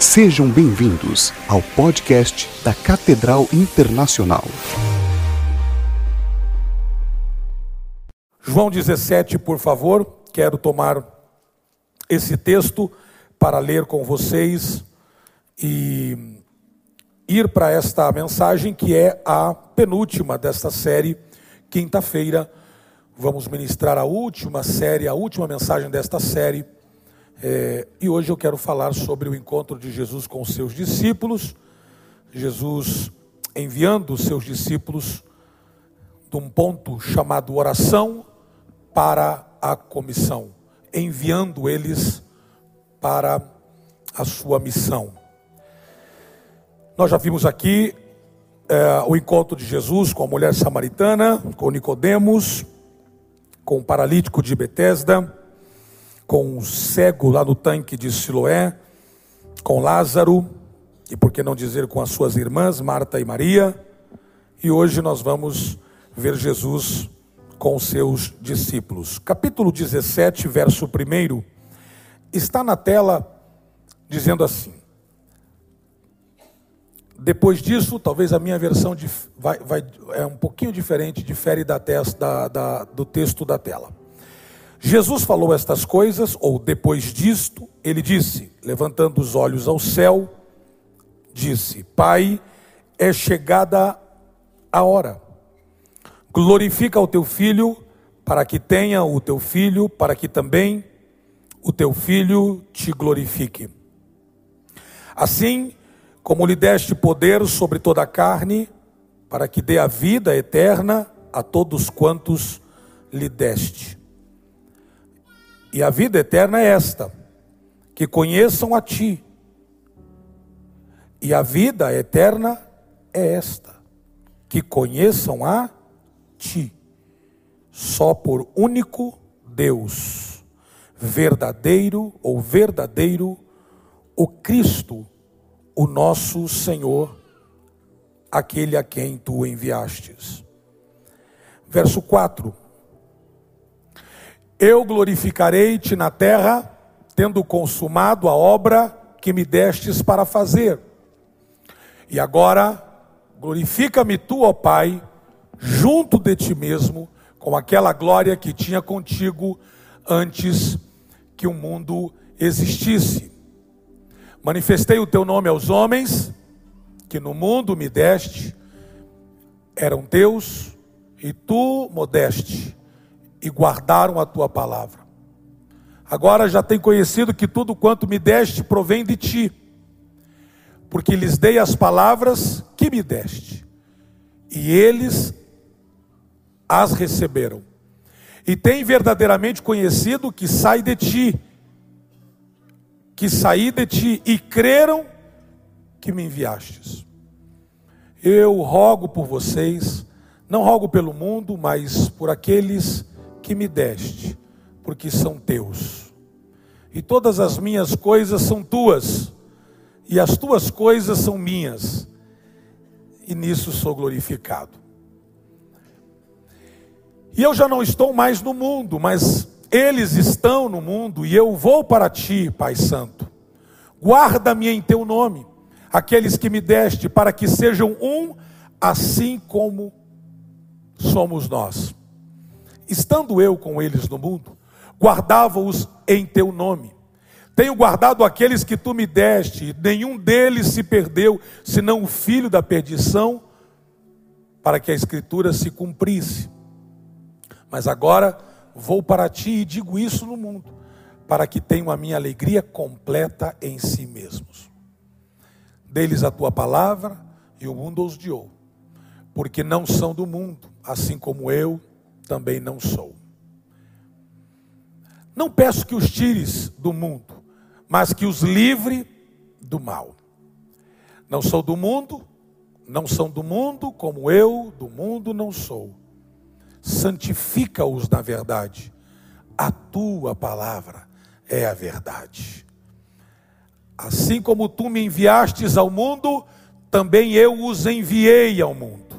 Sejam bem-vindos ao podcast da Catedral Internacional. João 17, por favor, quero tomar esse texto para ler com vocês e ir para esta mensagem que é a penúltima desta série. Quinta-feira vamos ministrar a última série, a última mensagem desta série. É, e hoje eu quero falar sobre o encontro de Jesus com os seus discípulos. Jesus enviando os seus discípulos de um ponto chamado oração para a comissão, enviando eles para a sua missão. Nós já vimos aqui é, o encontro de Jesus com a mulher samaritana, com Nicodemos, com o paralítico de Betesda, com o cego lá no tanque de Siloé, com Lázaro, e por que não dizer com as suas irmãs, Marta e Maria. E hoje nós vamos ver Jesus com os seus discípulos. Capítulo 17, verso 1, está na tela dizendo assim: depois disso, talvez a minha versão vai, vai, é um pouquinho diferente, difere da, da, da, do texto da tela. Jesus falou estas coisas, ou depois disto, ele disse, levantando os olhos ao céu, disse: Pai, é chegada a hora. Glorifica o teu filho, para que tenha o teu filho, para que também o teu filho te glorifique. Assim, como lhe deste poder sobre toda a carne, para que dê a vida eterna a todos quantos lhe deste. E a vida eterna é esta: que conheçam a ti. E a vida eterna é esta: que conheçam a ti. Só por único Deus, verdadeiro ou verdadeiro, o Cristo o nosso Senhor, aquele a quem tu enviastes. Verso 4: Eu glorificarei-te na terra, tendo consumado a obra que me destes para fazer. E agora, glorifica-me tu, ó Pai, junto de ti mesmo, com aquela glória que tinha contigo antes que o mundo existisse. Manifestei o teu nome aos homens, que no mundo me deste, eram teus, e tu modeste, e guardaram a tua palavra. Agora já tem conhecido que tudo quanto me deste provém de ti, porque lhes dei as palavras que me deste, e eles as receberam. E tem verdadeiramente conhecido que sai de ti, que saí de ti e creram que me enviastes. Eu rogo por vocês, não rogo pelo mundo, mas por aqueles que me deste, porque são teus. E todas as minhas coisas são tuas, e as tuas coisas são minhas, e nisso sou glorificado. E eu já não estou mais no mundo, mas eles estão no mundo e eu vou para ti, Pai Santo. Guarda-me em teu nome, aqueles que me deste, para que sejam um, assim como somos nós. Estando eu com eles no mundo, guardava-os em teu nome. Tenho guardado aqueles que tu me deste, nenhum deles se perdeu, senão o filho da perdição, para que a escritura se cumprisse. Mas agora Vou para ti e digo isso no mundo, para que tenham a minha alegria completa em si mesmos. Deles a tua palavra e o mundo os odiou, porque não são do mundo, assim como eu também não sou. Não peço que os tires do mundo, mas que os livre do mal. Não sou do mundo, não são do mundo, como eu do mundo não sou santifica-os na verdade. A tua palavra é a verdade. Assim como tu me enviastes ao mundo, também eu os enviei ao mundo.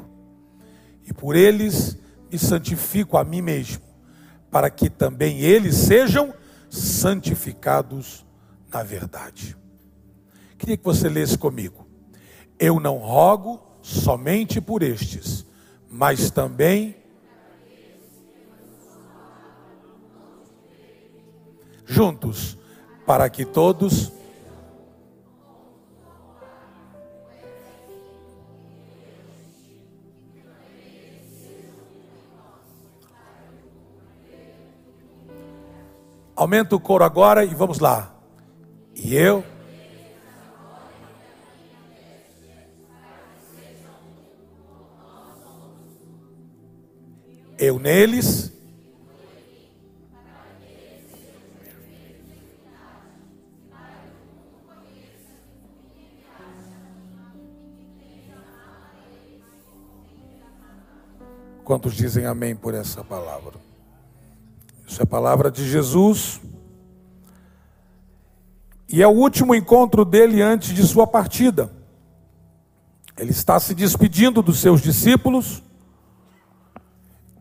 E por eles me santifico a mim mesmo, para que também eles sejam santificados na verdade. Queria que você lesse comigo. Eu não rogo somente por estes, mas também juntos, para que todos Aumenta o coro agora e vamos lá. E eu. Eu neles. Quantos dizem amém por essa palavra? Isso é palavra de Jesus. E é o último encontro dele antes de sua partida. Ele está se despedindo dos seus discípulos.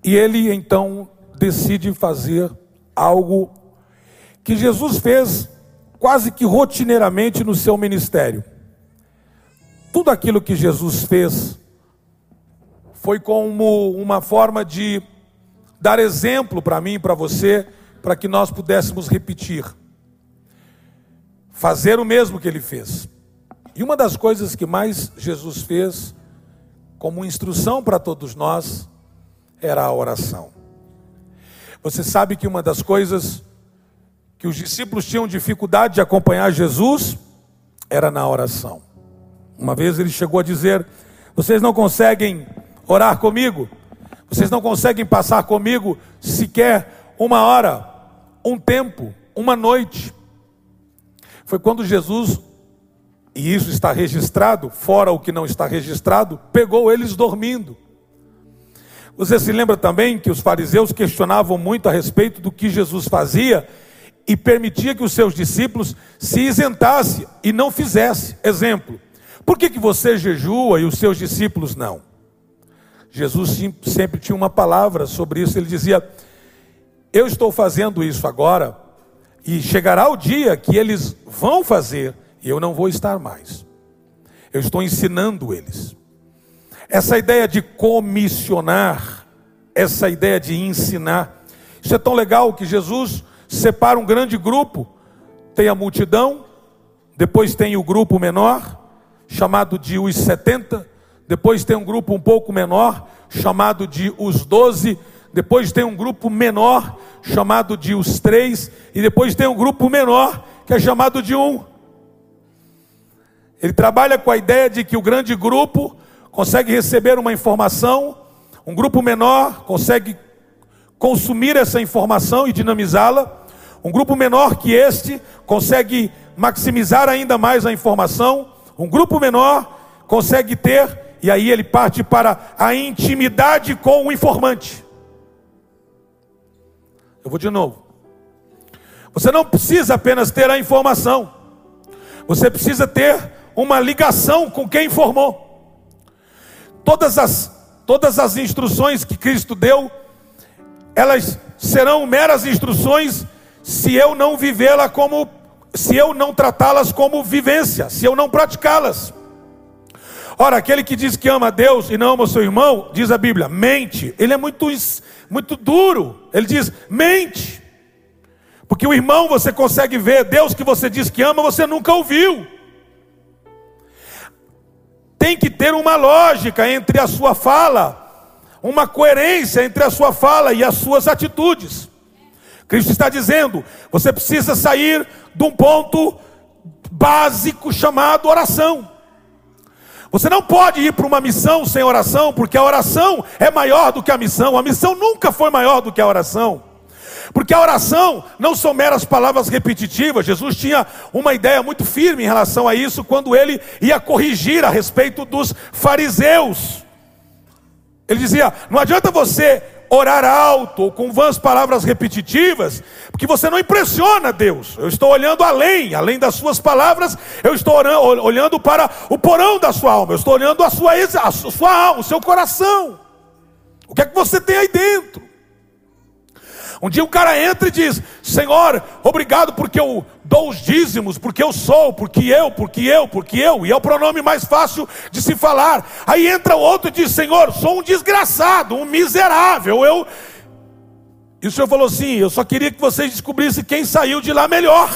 E ele então decide fazer algo que Jesus fez quase que rotineiramente no seu ministério. Tudo aquilo que Jesus fez foi como uma forma de dar exemplo para mim e para você, para que nós pudéssemos repetir. Fazer o mesmo que ele fez. E uma das coisas que mais Jesus fez, como instrução para todos nós, era a oração. Você sabe que uma das coisas que os discípulos tinham dificuldade de acompanhar Jesus era na oração. Uma vez ele chegou a dizer: Vocês não conseguem orar comigo? Vocês não conseguem passar comigo sequer uma hora, um tempo, uma noite. Foi quando Jesus, e isso está registrado, fora o que não está registrado, pegou eles dormindo. Você se lembra também que os fariseus questionavam muito a respeito do que Jesus fazia e permitia que os seus discípulos se isentassem e não fizessem. Exemplo, por que, que você jejua e os seus discípulos não? Jesus sempre tinha uma palavra sobre isso. Ele dizia: Eu estou fazendo isso agora, e chegará o dia que eles vão fazer, e eu não vou estar mais. Eu estou ensinando eles. Essa ideia de comissionar, essa ideia de ensinar, isso é tão legal que Jesus separa um grande grupo, tem a multidão, depois tem o grupo menor, chamado de os 70, depois tem um grupo um pouco menor, chamado de os doze. Depois tem um grupo menor, chamado de os três. E depois tem um grupo menor, que é chamado de um. Ele trabalha com a ideia de que o grande grupo consegue receber uma informação, um grupo menor consegue consumir essa informação e dinamizá-la. Um grupo menor que este consegue maximizar ainda mais a informação. Um grupo menor consegue ter e aí ele parte para a intimidade com o informante. Eu vou de novo. Você não precisa apenas ter a informação, você precisa ter uma ligação com quem informou. Todas as, todas as instruções que Cristo deu, elas serão meras instruções se eu não vivê-la como, se eu não tratá-las como vivência, se eu não praticá-las. Ora, aquele que diz que ama a Deus e não ama o seu irmão, diz a Bíblia, mente. Ele é muito, muito duro. Ele diz, mente. Porque o irmão você consegue ver, Deus que você diz que ama, você nunca ouviu. Tem que ter uma lógica entre a sua fala, uma coerência entre a sua fala e as suas atitudes. Cristo está dizendo: você precisa sair de um ponto básico chamado oração. Você não pode ir para uma missão sem oração, porque a oração é maior do que a missão. A missão nunca foi maior do que a oração. Porque a oração não são meras palavras repetitivas. Jesus tinha uma ideia muito firme em relação a isso quando ele ia corrigir a respeito dos fariseus. Ele dizia: não adianta você orar alto ou com vãs palavras repetitivas, porque você não impressiona Deus. Eu estou olhando além, além das suas palavras, eu estou orando, olhando para o porão da sua alma, eu estou olhando a sua, a sua alma, o seu coração. O que é que você tem aí dentro? Um dia um cara entra e diz: Senhor, obrigado porque eu dou os dízimos, porque eu sou, porque eu, porque eu, porque eu, e é o pronome mais fácil de se falar. Aí entra outro e diz: Senhor, sou um desgraçado, um miserável, eu. E o Senhor falou assim: Eu só queria que vocês descobrissem quem saiu de lá melhor.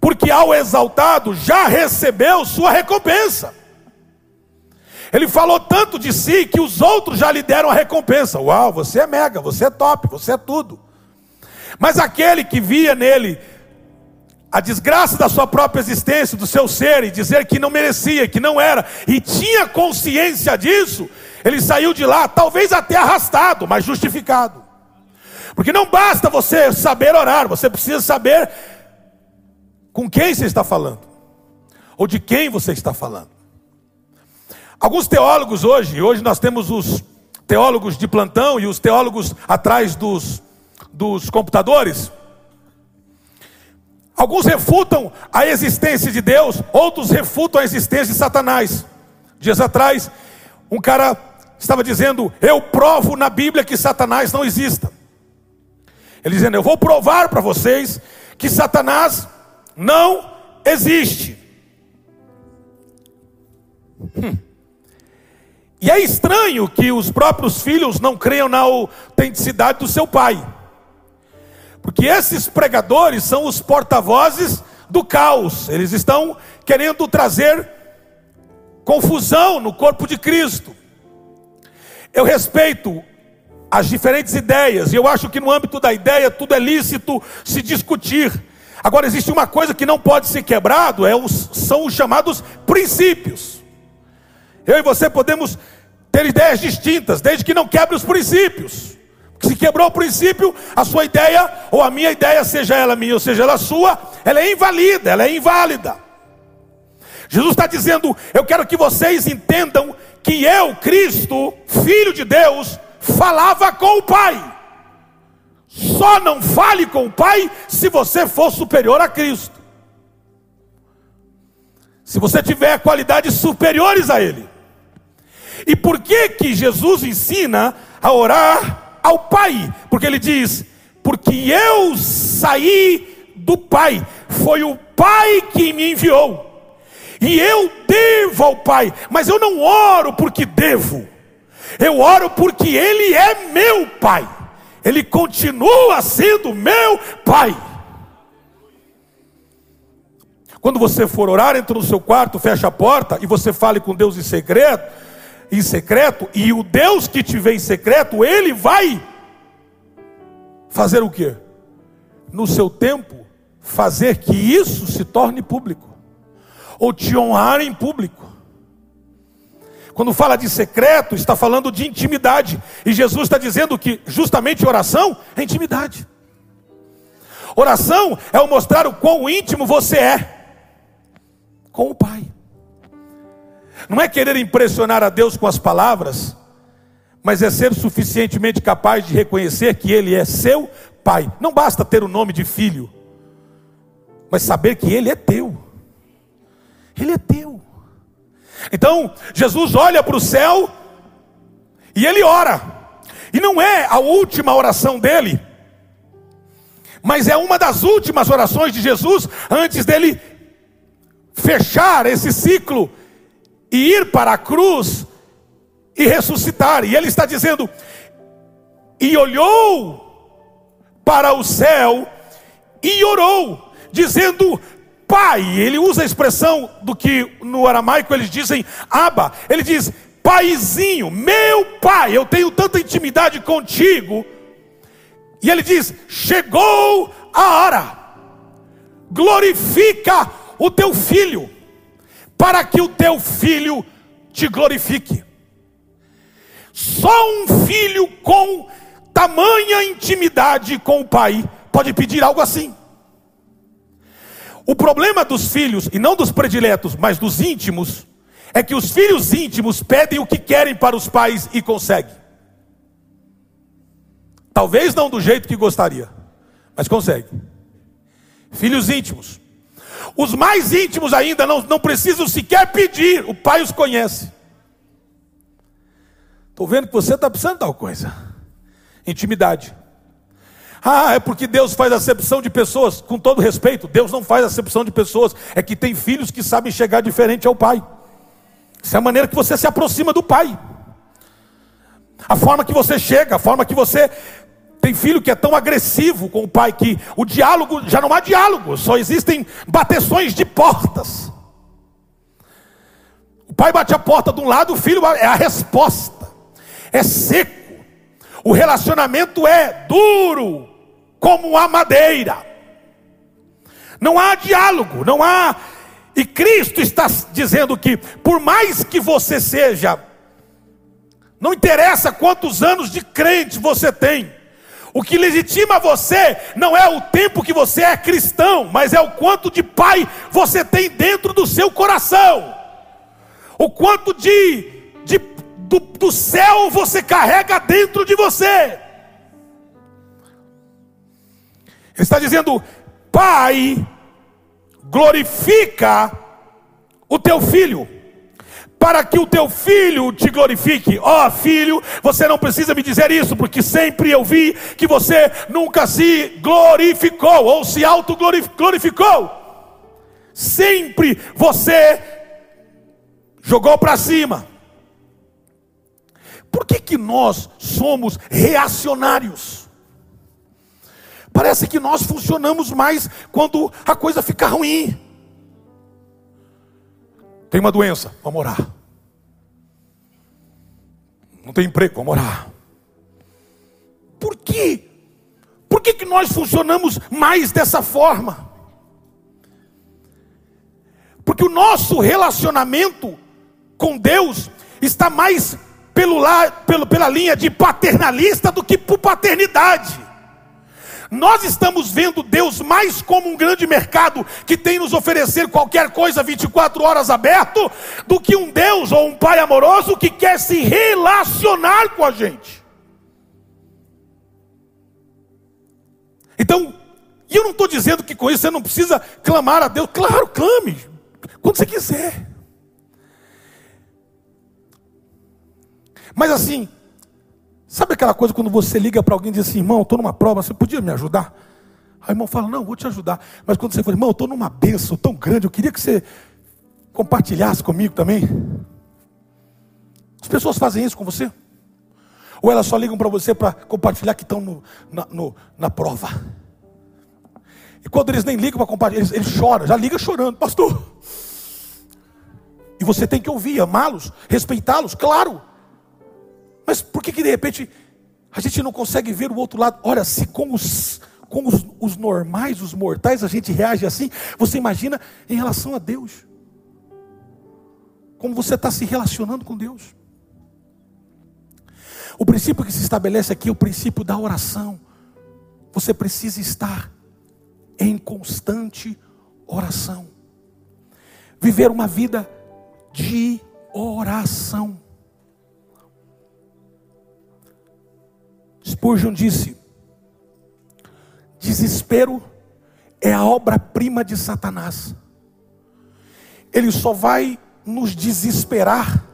Porque ao exaltado já recebeu sua recompensa. Ele falou tanto de si que os outros já lhe deram a recompensa. Uau, você é mega, você é top, você é tudo. Mas aquele que via nele a desgraça da sua própria existência, do seu ser, e dizer que não merecia, que não era, e tinha consciência disso, ele saiu de lá, talvez até arrastado, mas justificado. Porque não basta você saber orar, você precisa saber com quem você está falando, ou de quem você está falando. Alguns teólogos hoje, hoje nós temos os teólogos de plantão e os teólogos atrás dos, dos computadores. Alguns refutam a existência de Deus, outros refutam a existência de Satanás. Dias atrás, um cara estava dizendo: Eu provo na Bíblia que Satanás não exista. Ele dizendo: Eu vou provar para vocês que Satanás não existe. Hum. E é estranho que os próprios filhos não creiam na autenticidade do seu pai. Porque esses pregadores são os porta-vozes do caos. Eles estão querendo trazer confusão no corpo de Cristo. Eu respeito as diferentes ideias, e eu acho que no âmbito da ideia tudo é lícito se discutir. Agora existe uma coisa que não pode ser quebrado, é os, são os chamados princípios. Eu e você podemos ter ideias distintas, desde que não quebre os princípios. Se quebrou o princípio, a sua ideia, ou a minha ideia, seja ela minha ou seja ela sua, ela é invalida, ela é inválida. Jesus está dizendo: Eu quero que vocês entendam que eu, Cristo, Filho de Deus, falava com o Pai. Só não fale com o Pai se você for superior a Cristo. Se você tiver qualidades superiores a Ele. E por que que Jesus ensina a orar ao Pai? Porque ele diz: "Porque eu saí do Pai, foi o Pai que me enviou. E eu devo ao Pai, mas eu não oro porque devo. Eu oro porque ele é meu Pai. Ele continua sendo meu Pai." Quando você for orar, entra no seu quarto, fecha a porta e você fale com Deus em segredo em secreto, e o Deus que te vê em secreto, ele vai fazer o que? No seu tempo, fazer que isso se torne público, ou te honrar em público. Quando fala de secreto, está falando de intimidade, e Jesus está dizendo que justamente oração é intimidade. Oração é o mostrar o quão íntimo você é com o Pai. Não é querer impressionar a Deus com as palavras, mas é ser suficientemente capaz de reconhecer que Ele é seu Pai. Não basta ter o nome de filho, mas saber que Ele é teu. Ele é teu. Então, Jesus olha para o céu e ele ora. E não é a última oração dele, mas é uma das últimas orações de Jesus antes dele fechar esse ciclo e ir para a cruz e ressuscitar. E ele está dizendo: e olhou para o céu e orou, dizendo: Pai. Ele usa a expressão do que no aramaico eles dizem Aba. Ele diz: Paizinho, meu pai, eu tenho tanta intimidade contigo. E ele diz: Chegou a hora, glorifica o teu filho para que o teu filho te glorifique. Só um filho com tamanha intimidade com o pai pode pedir algo assim. O problema dos filhos, e não dos prediletos, mas dos íntimos, é que os filhos íntimos pedem o que querem para os pais e conseguem. Talvez não do jeito que gostaria, mas consegue. Filhos íntimos. Os mais íntimos ainda não, não precisam sequer pedir, o pai os conhece. Estou vendo que você está precisando de tal coisa. Intimidade. Ah, é porque Deus faz acepção de pessoas. Com todo respeito, Deus não faz acepção de pessoas. É que tem filhos que sabem chegar diferente ao pai. Essa é a maneira que você se aproxima do pai. A forma que você chega, a forma que você tem filho que é tão agressivo com o pai que o diálogo já não há diálogo, só existem bateções de portas. O pai bate a porta de um lado, o filho é a resposta. É seco. O relacionamento é duro como a madeira. Não há diálogo, não há. E Cristo está dizendo que, por mais que você seja, não interessa quantos anos de crente você tem, o que legitima você não é o tempo que você é cristão, mas é o quanto de pai você tem dentro do seu coração, o quanto de, de do, do céu você carrega dentro de você. Ele está dizendo: Pai, glorifica o teu filho, para que o teu filho te glorifique. Ó oh, filho, você não precisa me dizer isso, porque sempre eu vi que você nunca se glorificou ou se autoglorificou. Sempre você jogou para cima. Por que, que nós somos reacionários? Parece que nós funcionamos mais quando a coisa fica ruim. Tem uma doença, vamos orar. Não tem emprego, vamos orar. Por quê? Por que, que nós funcionamos mais dessa forma? Porque o nosso relacionamento com Deus está mais pelo, pelo, pela linha de paternalista do que por paternidade. Nós estamos vendo Deus mais como um grande mercado que tem nos oferecer qualquer coisa 24 horas aberto, do que um Deus ou um Pai amoroso que quer se relacionar com a gente. Então, e eu não estou dizendo que com isso você não precisa clamar a Deus, claro, clame, quando você quiser. Mas assim, Sabe aquela coisa quando você liga para alguém e diz assim, irmão, estou numa prova, você podia me ajudar? Aí o irmão fala, não, vou te ajudar. Mas quando você fala, irmão, estou numa bênção tão grande, eu queria que você compartilhasse comigo também. As pessoas fazem isso com você? Ou elas só ligam para você para compartilhar que estão no, na, no, na prova? E quando eles nem ligam para compartilhar, eles, eles choram, já liga chorando, pastor. E você tem que ouvir, amá-los, respeitá-los, claro. Mas por que, que de repente a gente não consegue ver o outro lado? Olha, se com os, com os, os normais, os mortais, a gente reage assim, você imagina em relação a Deus. Como você está se relacionando com Deus. O princípio que se estabelece aqui é o princípio da oração. Você precisa estar em constante oração. Viver uma vida de oração. Spurgeon disse: desespero é a obra-prima de Satanás. Ele só vai nos desesperar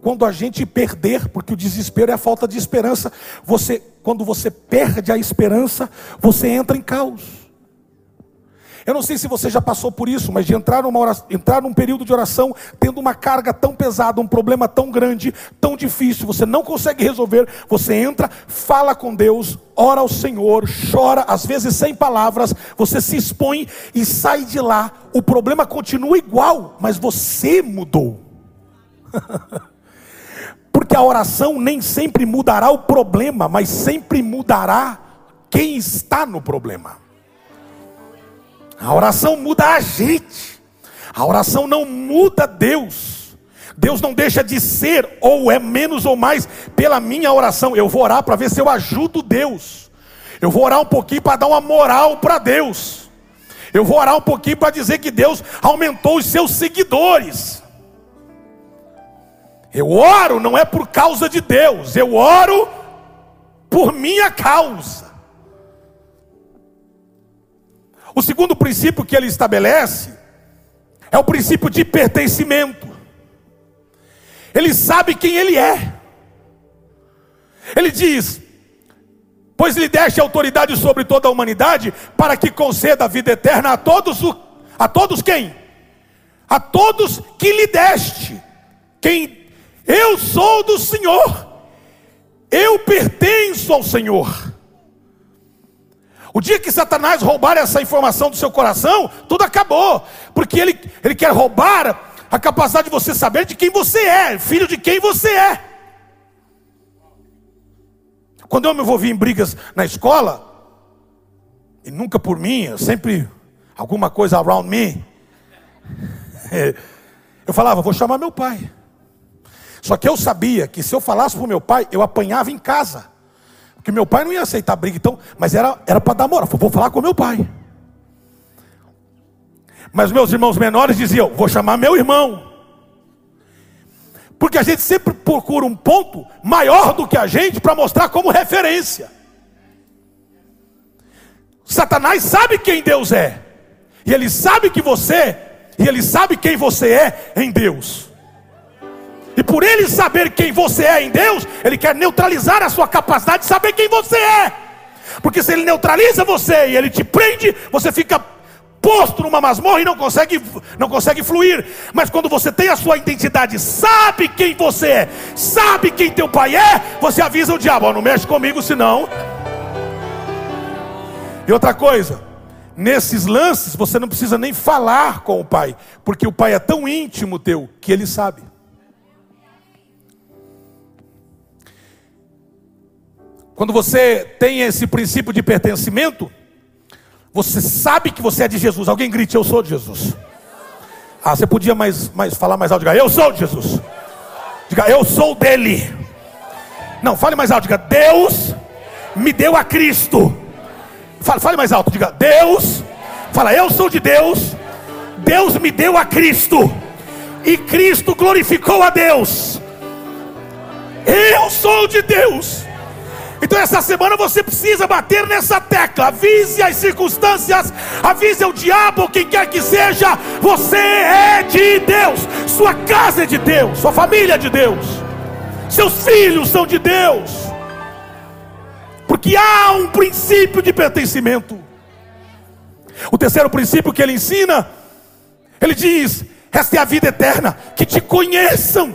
quando a gente perder, porque o desespero é a falta de esperança. Você, quando você perde a esperança, você entra em caos. Eu não sei se você já passou por isso, mas de entrar, numa oração, entrar num período de oração, tendo uma carga tão pesada, um problema tão grande, tão difícil, você não consegue resolver, você entra, fala com Deus, ora ao Senhor, chora, às vezes sem palavras, você se expõe e sai de lá. O problema continua igual, mas você mudou. Porque a oração nem sempre mudará o problema, mas sempre mudará quem está no problema. A oração muda a gente. A oração não muda Deus. Deus não deixa de ser, ou é menos ou mais, pela minha oração. Eu vou orar para ver se eu ajudo Deus. Eu vou orar um pouquinho para dar uma moral para Deus. Eu vou orar um pouquinho para dizer que Deus aumentou os seus seguidores. Eu oro não é por causa de Deus, eu oro por minha causa. O segundo princípio que ele estabelece é o princípio de pertencimento. Ele sabe quem ele é. Ele diz: Pois lhe deste autoridade sobre toda a humanidade, para que conceda a vida eterna a todos, a todos quem? A todos que lhe deste. Quem eu sou do Senhor, eu pertenço ao Senhor. O dia que Satanás roubar essa informação do seu coração, tudo acabou, porque ele, ele quer roubar a capacidade de você saber de quem você é, filho de quem você é. Quando eu me envolvi em brigas na escola, e nunca por mim, sempre alguma coisa around me, eu falava, vou chamar meu pai. Só que eu sabia que se eu falasse para o meu pai, eu apanhava em casa. Porque meu pai não ia aceitar briga, então, mas era, para dar moral. Vou falar com meu pai. Mas meus irmãos menores diziam: Vou chamar meu irmão. Porque a gente sempre procura um ponto maior do que a gente para mostrar como referência. Satanás sabe quem Deus é, e ele sabe que você, e ele sabe quem você é em Deus. E por ele saber quem você é em Deus, ele quer neutralizar a sua capacidade de saber quem você é. Porque se ele neutraliza você e ele te prende, você fica posto numa masmorra e não consegue, não consegue fluir. Mas quando você tem a sua identidade, sabe quem você é, sabe quem teu pai é, você avisa o diabo: oh, não mexe comigo, senão. E outra coisa, nesses lances você não precisa nem falar com o pai, porque o pai é tão íntimo teu que ele sabe. Quando você tem esse princípio de pertencimento, você sabe que você é de Jesus. Alguém grite, eu sou de Jesus. Ah, você podia mais, mais falar mais alto, diga, eu sou de Jesus. Diga, eu sou dele. Não, fale mais alto, diga, Deus me deu a Cristo. Fale, fale mais alto, diga, Deus. Fala, eu sou de Deus. Deus me deu a Cristo. E Cristo glorificou a Deus. Eu sou de Deus. Então essa semana você precisa bater nessa tecla. Avise as circunstâncias, avise o diabo, quem quer que seja. Você é de Deus, sua casa é de Deus, sua família é de Deus, seus filhos são de Deus. Porque há um princípio de pertencimento. O terceiro princípio que ele ensina, ele diz: esta é a vida eterna, que te conheçam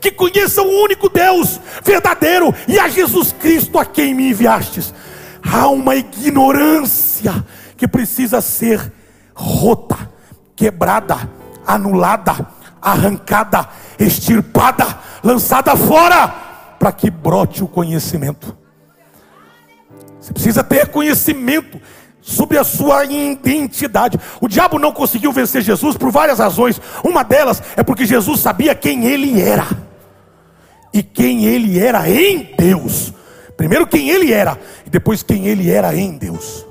que conheçam o único Deus verdadeiro e a Jesus Cristo a quem me enviastes. Há uma ignorância que precisa ser rota, quebrada, anulada, arrancada, extirpada, lançada fora, para que brote o conhecimento. Você precisa ter conhecimento sobre a sua identidade. O diabo não conseguiu vencer Jesus por várias razões. Uma delas é porque Jesus sabia quem ele era. E quem ele era em Deus. Primeiro quem ele era e depois quem ele era em Deus.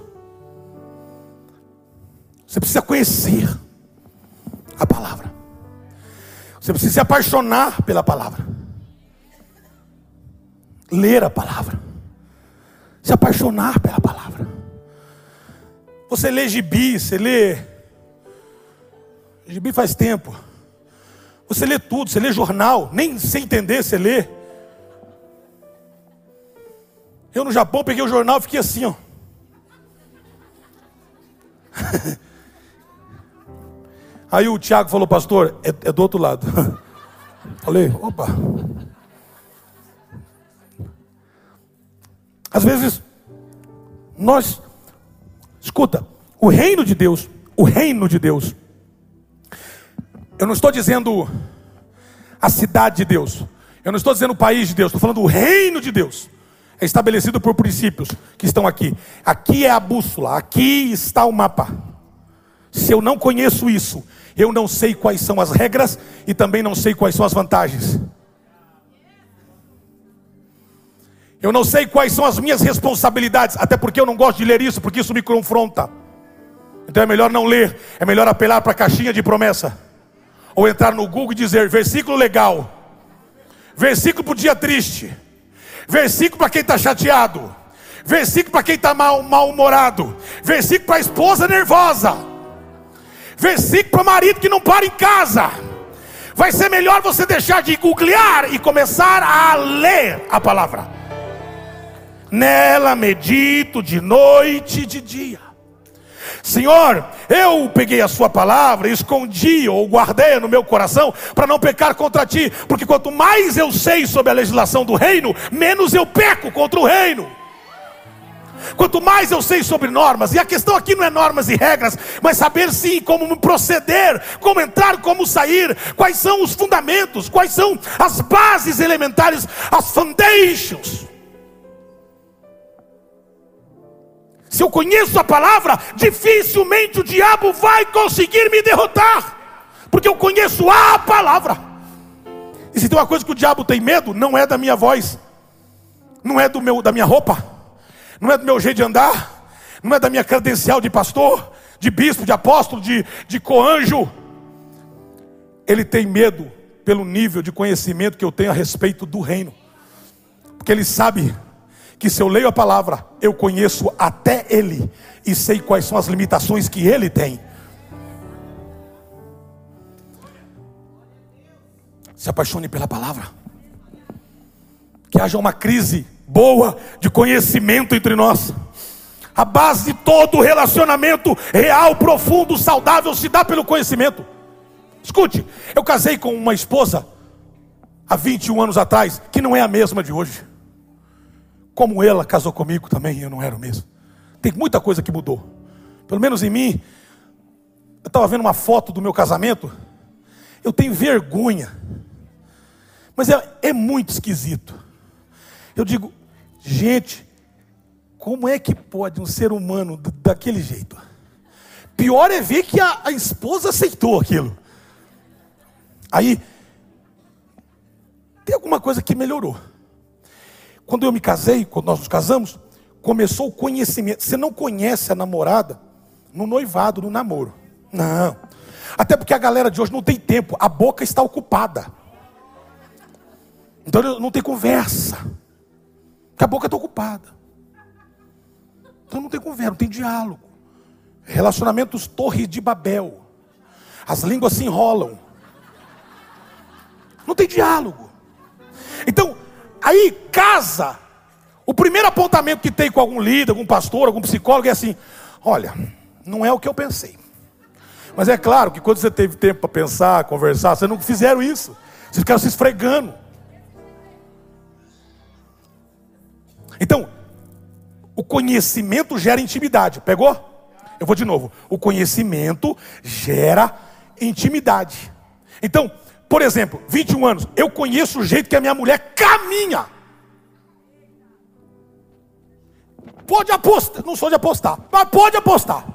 Você precisa conhecer a palavra. Você precisa se apaixonar pela palavra. Ler a palavra. Se apaixonar pela palavra. Você lê gibi, você lê. Gibi faz tempo. Você lê tudo, você lê jornal, nem sem entender você lê. Eu no Japão peguei o jornal e fiquei assim, ó. Aí o Tiago falou, pastor, é, é do outro lado. Falei, opa. Às vezes, nós Escuta, o reino de Deus, o reino de Deus. Eu não estou dizendo a cidade de Deus. Eu não estou dizendo o país de Deus, estou falando o reino de Deus. É estabelecido por princípios que estão aqui. Aqui é a bússola, aqui está o mapa. Se eu não conheço isso, eu não sei quais são as regras e também não sei quais são as vantagens. Eu não sei quais são as minhas responsabilidades, até porque eu não gosto de ler isso, porque isso me confronta. Então é melhor não ler, é melhor apelar para a caixinha de promessa, ou entrar no Google e dizer versículo legal, versículo para o dia triste, versículo para quem está chateado, versículo para quem está mal, mal-humorado, versículo para a esposa nervosa, versículo para o marido que não para em casa. Vai ser melhor você deixar de googlear e começar a ler a palavra. Nela medito de noite e de dia. Senhor, eu peguei a Sua palavra, escondi ou guardei no meu coração para não pecar contra Ti, porque quanto mais eu sei sobre a legislação do reino, menos eu peco contra o reino. Quanto mais eu sei sobre normas, e a questão aqui não é normas e regras, mas saber sim como proceder, como entrar, como sair, quais são os fundamentos, quais são as bases elementares, as foundations. Se eu conheço a palavra, dificilmente o diabo vai conseguir me derrotar, porque eu conheço a palavra. E se tem uma coisa que o diabo tem medo, não é da minha voz, não é do meu da minha roupa, não é do meu jeito de andar, não é da minha credencial de pastor, de bispo, de apóstolo, de, de coanjo. Ele tem medo pelo nível de conhecimento que eu tenho a respeito do reino, porque ele sabe que se eu leio a palavra, eu conheço até Ele e sei quais são as limitações que Ele tem. Se apaixone pela palavra. Que haja uma crise boa de conhecimento entre nós. A base de todo relacionamento real, profundo, saudável se dá pelo conhecimento. Escute, eu casei com uma esposa há 21 anos atrás, que não é a mesma de hoje. Como ela casou comigo também, eu não era o mesmo. Tem muita coisa que mudou. Pelo menos em mim. Eu estava vendo uma foto do meu casamento. Eu tenho vergonha. Mas é, é muito esquisito. Eu digo, gente, como é que pode um ser humano daquele jeito? Pior é ver que a, a esposa aceitou aquilo. Aí, tem alguma coisa que melhorou. Quando eu me casei, quando nós nos casamos, começou o conhecimento. Você não conhece a namorada no noivado, no namoro. Não. Até porque a galera de hoje não tem tempo, a boca está ocupada. Então não tem conversa. Porque a boca está ocupada. Então não tem conversa, não tem diálogo. Relacionamentos torre de Babel. As línguas se enrolam. Não tem diálogo. Então, Aí casa. O primeiro apontamento que tem com algum líder, algum pastor, algum psicólogo é assim: olha, não é o que eu pensei. Mas é claro que quando você teve tempo para pensar, conversar, vocês não fizeram isso. Vocês ficaram se esfregando. Então, o conhecimento gera intimidade. Pegou? Eu vou de novo. O conhecimento gera intimidade. Então, por exemplo, 21 anos, eu conheço o jeito que a minha mulher caminha. Pode apostar, não sou de apostar, mas pode apostar.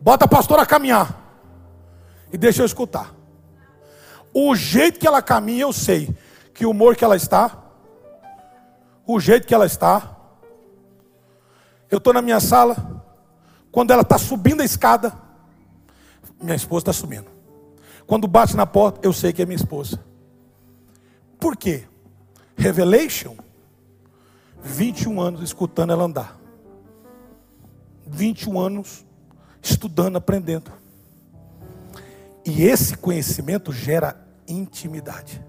Bota a pastora a caminhar e deixa eu escutar. O jeito que ela caminha, eu sei que o humor que ela está, o jeito que ela está. Eu estou na minha sala, quando ela está subindo a escada, minha esposa está subindo. Quando bate na porta, eu sei que é minha esposa. Por quê? Revelation, 21 anos escutando ela andar. 21 anos estudando, aprendendo. E esse conhecimento gera intimidade.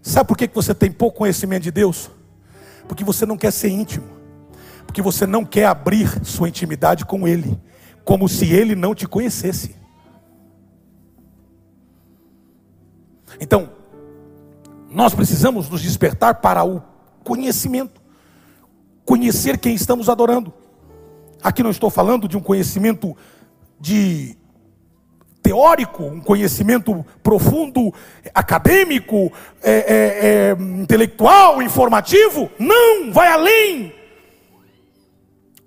Sabe por que você tem pouco conhecimento de Deus? Porque você não quer ser íntimo. Porque você não quer abrir sua intimidade com Ele. Como se Ele não te conhecesse. Então, nós precisamos nos despertar para o conhecimento, conhecer quem estamos adorando. Aqui não estou falando de um conhecimento de teórico, um conhecimento profundo, acadêmico, é, é, é, intelectual, informativo. Não, vai além.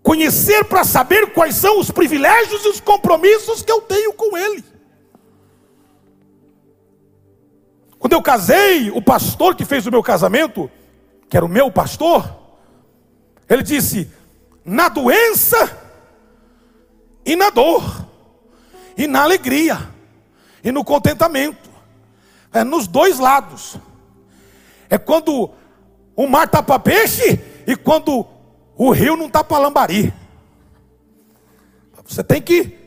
Conhecer para saber quais são os privilégios e os compromissos que eu tenho com Ele. Quando eu casei, o pastor que fez o meu casamento, que era o meu pastor, ele disse: na doença e na dor, e na alegria, e no contentamento, é nos dois lados. É quando o mar tapa peixe e quando o rio não tapa lambari. Você tem que.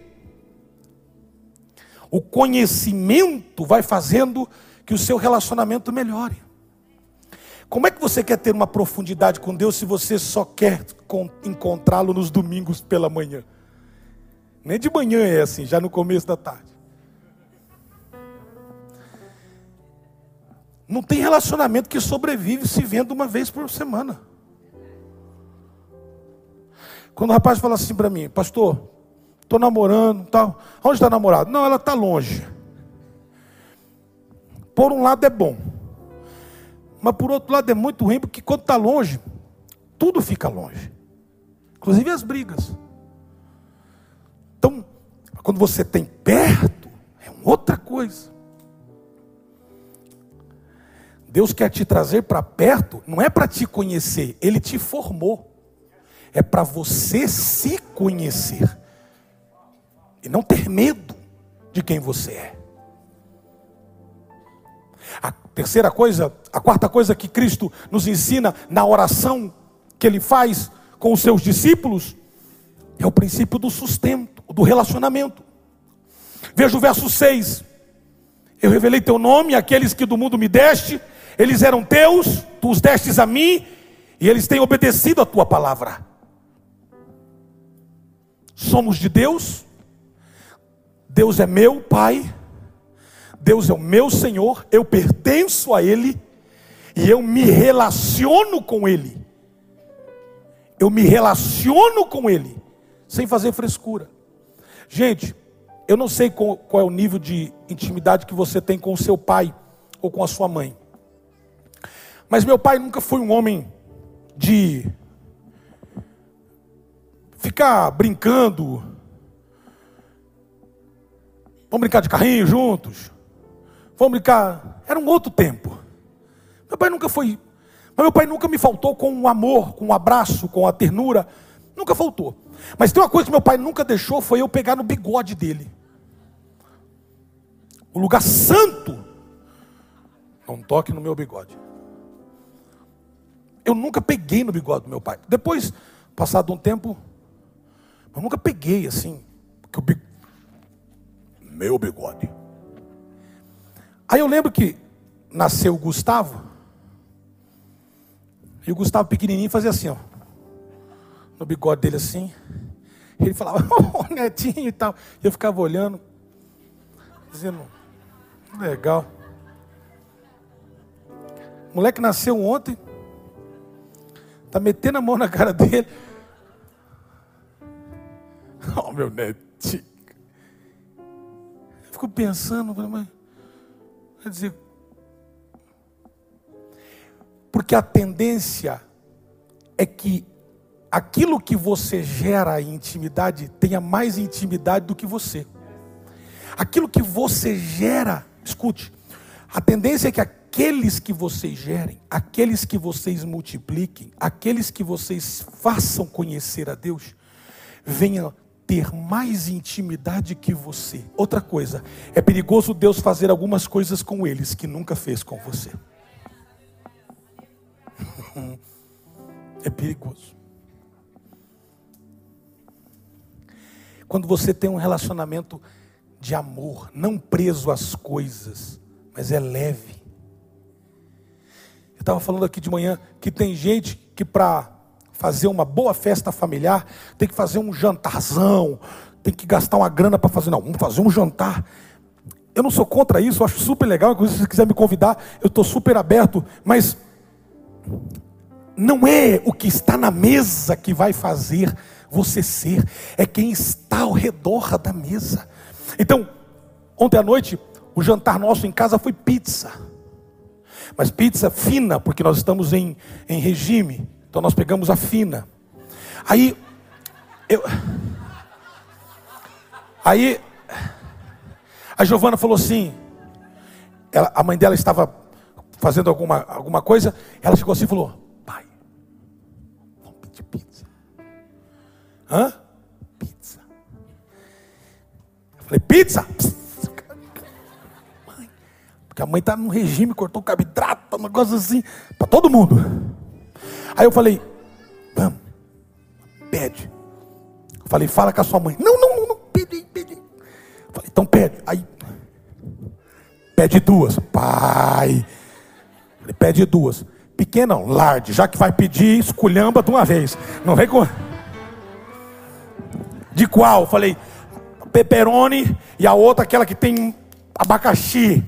O conhecimento vai fazendo que o seu relacionamento melhore. Como é que você quer ter uma profundidade com Deus se você só quer encontrá-lo nos domingos pela manhã? Nem de manhã é assim, já no começo da tarde. Não tem relacionamento que sobrevive se vendo uma vez por semana. Quando o rapaz fala assim para mim, pastor, estou namorando, tal. Onde está namorado? Não, ela está longe. Por um lado é bom. Mas por outro lado é muito ruim, porque quando está longe, tudo fica longe. Inclusive as brigas. Então, quando você tem perto, é outra coisa. Deus quer te trazer para perto, não é para te conhecer, Ele te formou. É para você se conhecer. E não ter medo de quem você é. A terceira coisa, a quarta coisa que Cristo nos ensina na oração que ele faz com os seus discípulos é o princípio do sustento, do relacionamento. Veja o verso 6. Eu revelei teu nome àqueles que do mundo me deste, eles eram teus, tu os destes a mim, e eles têm obedecido a tua palavra. Somos de Deus, Deus é meu Pai, Deus é o meu Senhor, eu pertenço a Ele e eu me relaciono com Ele. Eu me relaciono com Ele, sem fazer frescura. Gente, eu não sei qual, é o nível de intimidade que você tem com o seu pai ou com a sua mãe. Mas meu pai nunca foi um homem de ficar brincando. Vamos brincar de carrinho juntos. Vamos brincar. Era um outro tempo. Meu pai nunca foi. Mas meu pai nunca me faltou com o amor, com o abraço, com a ternura. Nunca faltou. Mas tem uma coisa que meu pai nunca deixou: foi eu pegar no bigode dele. O lugar santo. Não toque no meu bigode. Eu nunca peguei no bigode do meu pai. Depois, passado um tempo, eu nunca peguei assim. Porque o meu bigode. Aí eu lembro que nasceu o Gustavo. E o Gustavo pequenininho fazia assim, ó. No bigode dele assim. Ele falava, oh, netinho e tal. E eu ficava olhando, dizendo, legal. O moleque nasceu ontem. Tá metendo a mão na cara dele. Oh, meu netinho. Eu fico pensando, mas Quer dizer, porque a tendência é que aquilo que você gera em intimidade tenha mais intimidade do que você. Aquilo que você gera, escute, a tendência é que aqueles que vocês gerem, aqueles que vocês multipliquem, aqueles que vocês façam conhecer a Deus, venham ter mais intimidade que você. Outra coisa, é perigoso Deus fazer algumas coisas com eles que nunca fez com você. É perigoso. Quando você tem um relacionamento de amor, não preso às coisas, mas é leve. Eu estava falando aqui de manhã que tem gente que para fazer uma boa festa familiar, tem que fazer um jantarzão, tem que gastar uma grana para fazer. Não, vamos fazer um jantar. Eu não sou contra isso, eu acho super legal. Se você quiser me convidar, eu estou super aberto. Mas não é o que está na mesa que vai fazer você ser, é quem está ao redor da mesa. Então, ontem à noite, o jantar nosso em casa foi pizza. Mas pizza fina, porque nós estamos em, em regime. Então nós pegamos a fina. Aí eu Aí a Giovana falou assim, ela, a mãe dela estava fazendo alguma, alguma coisa, ela chegou assim e falou: Pai, vamos pedir pizza. Hã? Pizza. Eu falei: Pizza? Mãe, porque a mãe está no regime, cortou o carboidrato, um negócio assim, para todo mundo. Aí eu falei, vamos, pede. Eu falei, fala com a sua mãe. Não, não, não, não, pede, pede. Eu falei, então pede. Aí, pede duas. Pai. Falei, pede duas. Pequena, large. Já que vai pedir, esculhamba de uma vez. Não vem com. De qual? Falei, pepperoni e a outra aquela que tem abacaxi.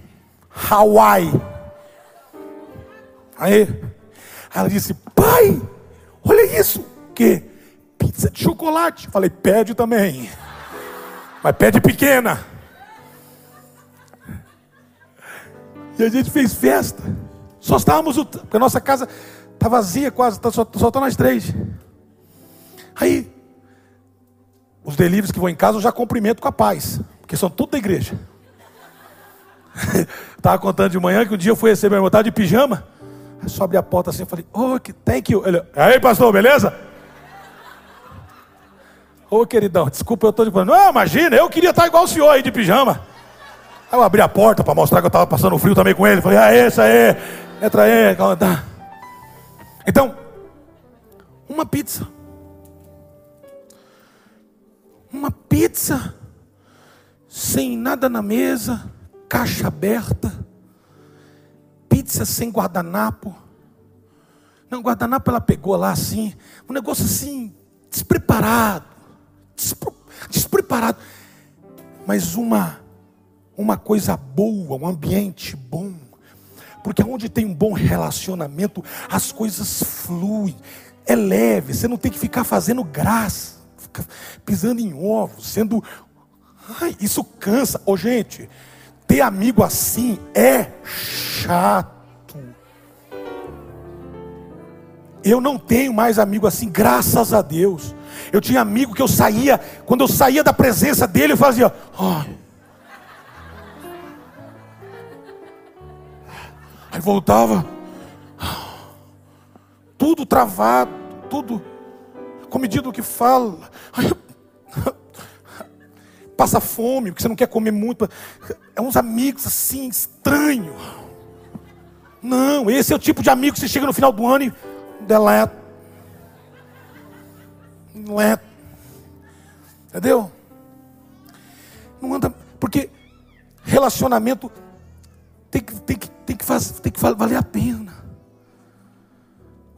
Hawaii. Aí, ela disse: Pai, olha isso. Que? Pizza de chocolate. Falei: Pede também. Mas pede pequena. E a gente fez festa. Só estávamos, porque a nossa casa está vazia quase, tá, só, só nós três. Aí, os deliveries que vão em casa eu já cumprimento com a paz, porque são tudo da igreja. Estava contando de manhã que um dia eu fui receber meu estava de pijama. Só abri a porta assim, eu falei, oh, thank you. Ele, aí, pastor, beleza? Ô, oh, queridão, desculpa, eu estou de. Não, imagina, eu queria estar igual o senhor aí de pijama. Aí eu abri a porta para mostrar que eu estava passando frio também com ele. Falei, ah, esse aí, entra aí. Tá. Então, uma pizza. Uma pizza sem nada na mesa caixa aberta, pizza sem guardanapo. Não, guardanapo ela pegou lá assim, um negócio assim, despreparado, despreparado, mas uma, uma coisa boa, um ambiente bom, porque onde tem um bom relacionamento, as coisas fluem, é leve, você não tem que ficar fazendo graça, pisando em ovos, sendo. Ai, isso cansa. Ô, gente, ter amigo assim é chato. Eu não tenho mais amigo assim, graças a Deus. Eu tinha amigo que eu saía, quando eu saía da presença dele, eu fazia, ai. Aí voltava, tudo travado, tudo comedido o que fala. Eu, passa fome, porque você não quer comer muito. É uns amigos assim, estranho. Não, esse é o tipo de amigo que você chega no final do ano e deleta. Deleta. Entendeu? Não anda. Porque relacionamento tem que, tem que, tem que, fazer, tem que valer a pena.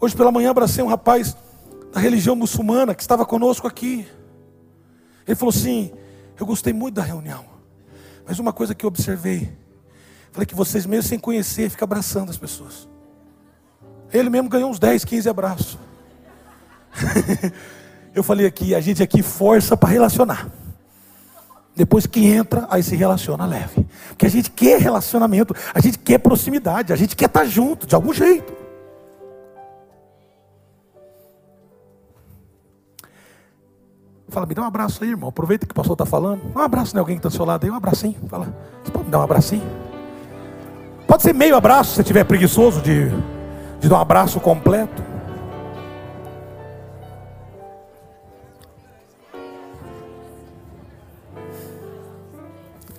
Hoje pela manhã abracei um rapaz da religião muçulmana que estava conosco aqui. Ele falou assim: Eu gostei muito da reunião. Mas uma coisa que eu observei, falei que vocês mesmo sem conhecer, ficam abraçando as pessoas. Ele mesmo ganhou uns 10, 15 abraços. eu falei aqui, a gente aqui força para relacionar. Depois que entra, aí se relaciona leve. Porque a gente quer relacionamento, a gente quer proximidade, a gente quer estar junto, de algum jeito. Fala, me dá um abraço aí, irmão. Aproveita que o pastor está falando. Um abraço em alguém que está do seu lado aí, um abracinho. Fala, você pode me dar um abracinho? Pode ser meio abraço, se você estiver preguiçoso de, de dar um abraço completo.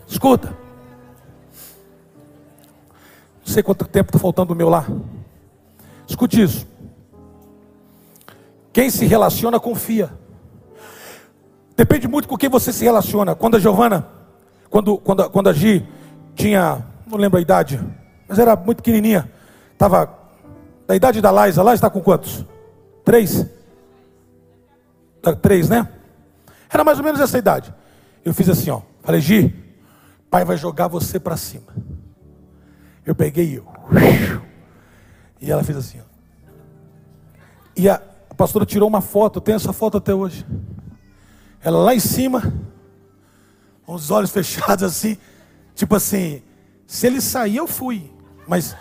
Escuta. Não sei quanto tempo está faltando do meu lá. Escute isso. Quem se relaciona confia. Depende muito com quem você se relaciona. Quando a Giovana, quando, quando, quando a Gi tinha, não lembro a idade, mas era muito pequenininha, estava da idade da Laisa. Laisa está com quantos? Três? Três, né? Era mais ou menos essa idade. Eu fiz assim, ó. Falei, Gi, pai vai jogar você para cima. Eu peguei eu. E ela fez assim, ó. E a pastora tirou uma foto, eu tenho essa foto até hoje. Ela lá em cima, com os olhos fechados assim, tipo assim, se ele sair eu fui, mas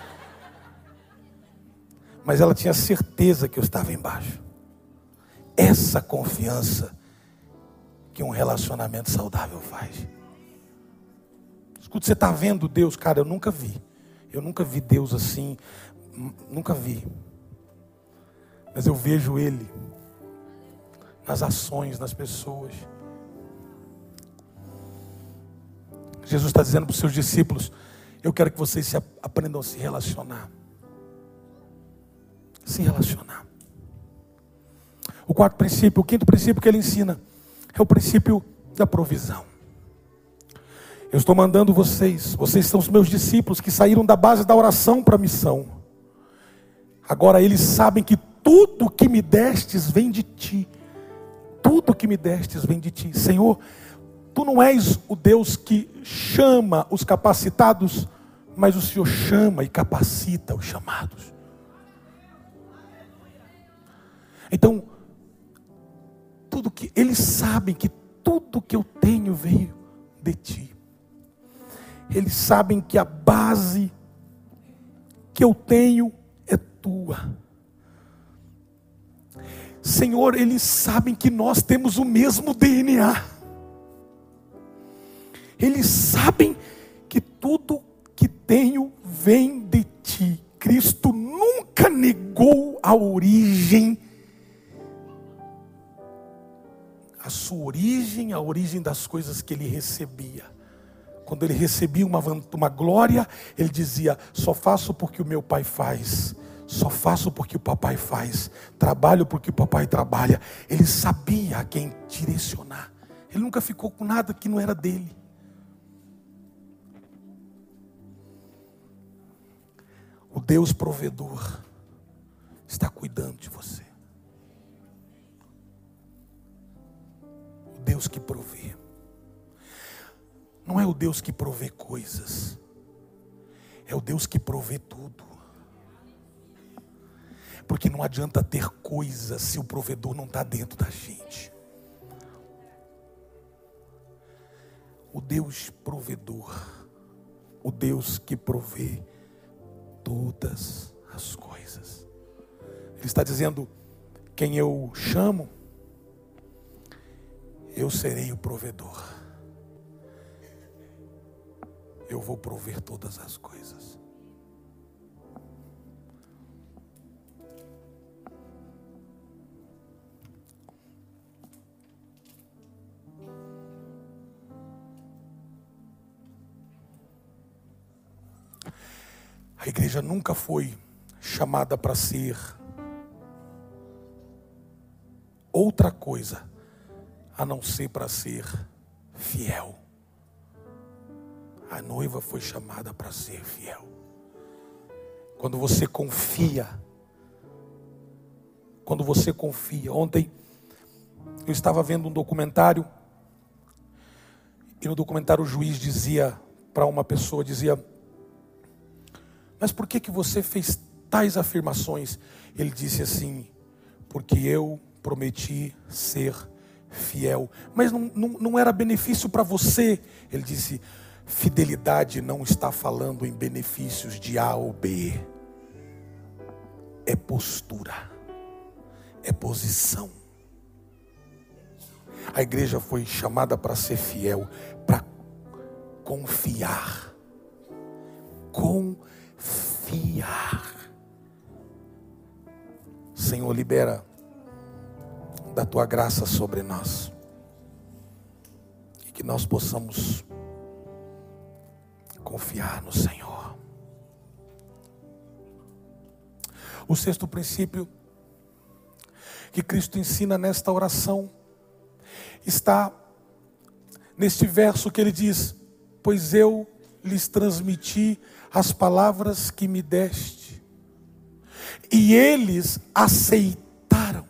mas ela tinha certeza que eu estava embaixo. Essa confiança que um relacionamento saudável faz. Escuta, você está vendo Deus, cara, eu nunca vi. Eu nunca vi Deus assim, nunca vi. Mas eu vejo Ele nas ações das pessoas. Jesus está dizendo para os seus discípulos: Eu quero que vocês se aprendam a se relacionar. Se relacionar. O quarto princípio, o quinto princípio que ele ensina, é o princípio da provisão. Eu estou mandando vocês, vocês são os meus discípulos que saíram da base da oração para a missão. Agora eles sabem que tudo que me destes vem de ti. Tudo que me destes vem de ti. Senhor, tu não és o Deus que chama os capacitados, mas o Senhor chama e capacita os chamados. Então, tudo que eles sabem que tudo que eu tenho veio de ti. Eles sabem que a base que eu tenho é tua. Senhor, eles sabem que nós temos o mesmo DNA. Eles sabem que tudo que tenho vem de ti. Cristo nunca negou a origem, a sua origem, a origem das coisas que ele recebia. Quando ele recebia uma, uma glória, ele dizia: Só faço porque o meu pai faz, só faço porque o papai faz, trabalho porque o papai trabalha. Ele sabia a quem direcionar, ele nunca ficou com nada que não era dele. O Deus provedor está cuidando de você. O Deus que provê. Não é o Deus que provê coisas, é o Deus que provê tudo. Porque não adianta ter coisas se o provedor não está dentro da gente. O Deus provedor, o Deus que provê todas as coisas. Ele está dizendo: quem eu chamo, eu serei o provedor eu vou prover todas as coisas. A igreja nunca foi chamada para ser outra coisa a não ser para ser fiel. A noiva foi chamada para ser fiel. Quando você confia, quando você confia. Ontem eu estava vendo um documentário e no documentário o juiz dizia para uma pessoa dizia: "Mas por que que você fez tais afirmações?" Ele disse assim: "Porque eu prometi ser fiel, mas não, não, não era benefício para você." Ele disse: Fidelidade não está falando em benefícios de A ou B, é postura, é posição. A igreja foi chamada para ser fiel, para confiar. Confiar. Senhor, libera da tua graça sobre nós. E que nós possamos confiar no Senhor. O sexto princípio que Cristo ensina nesta oração está neste verso que ele diz: Pois eu lhes transmiti as palavras que me deste, e eles aceitaram.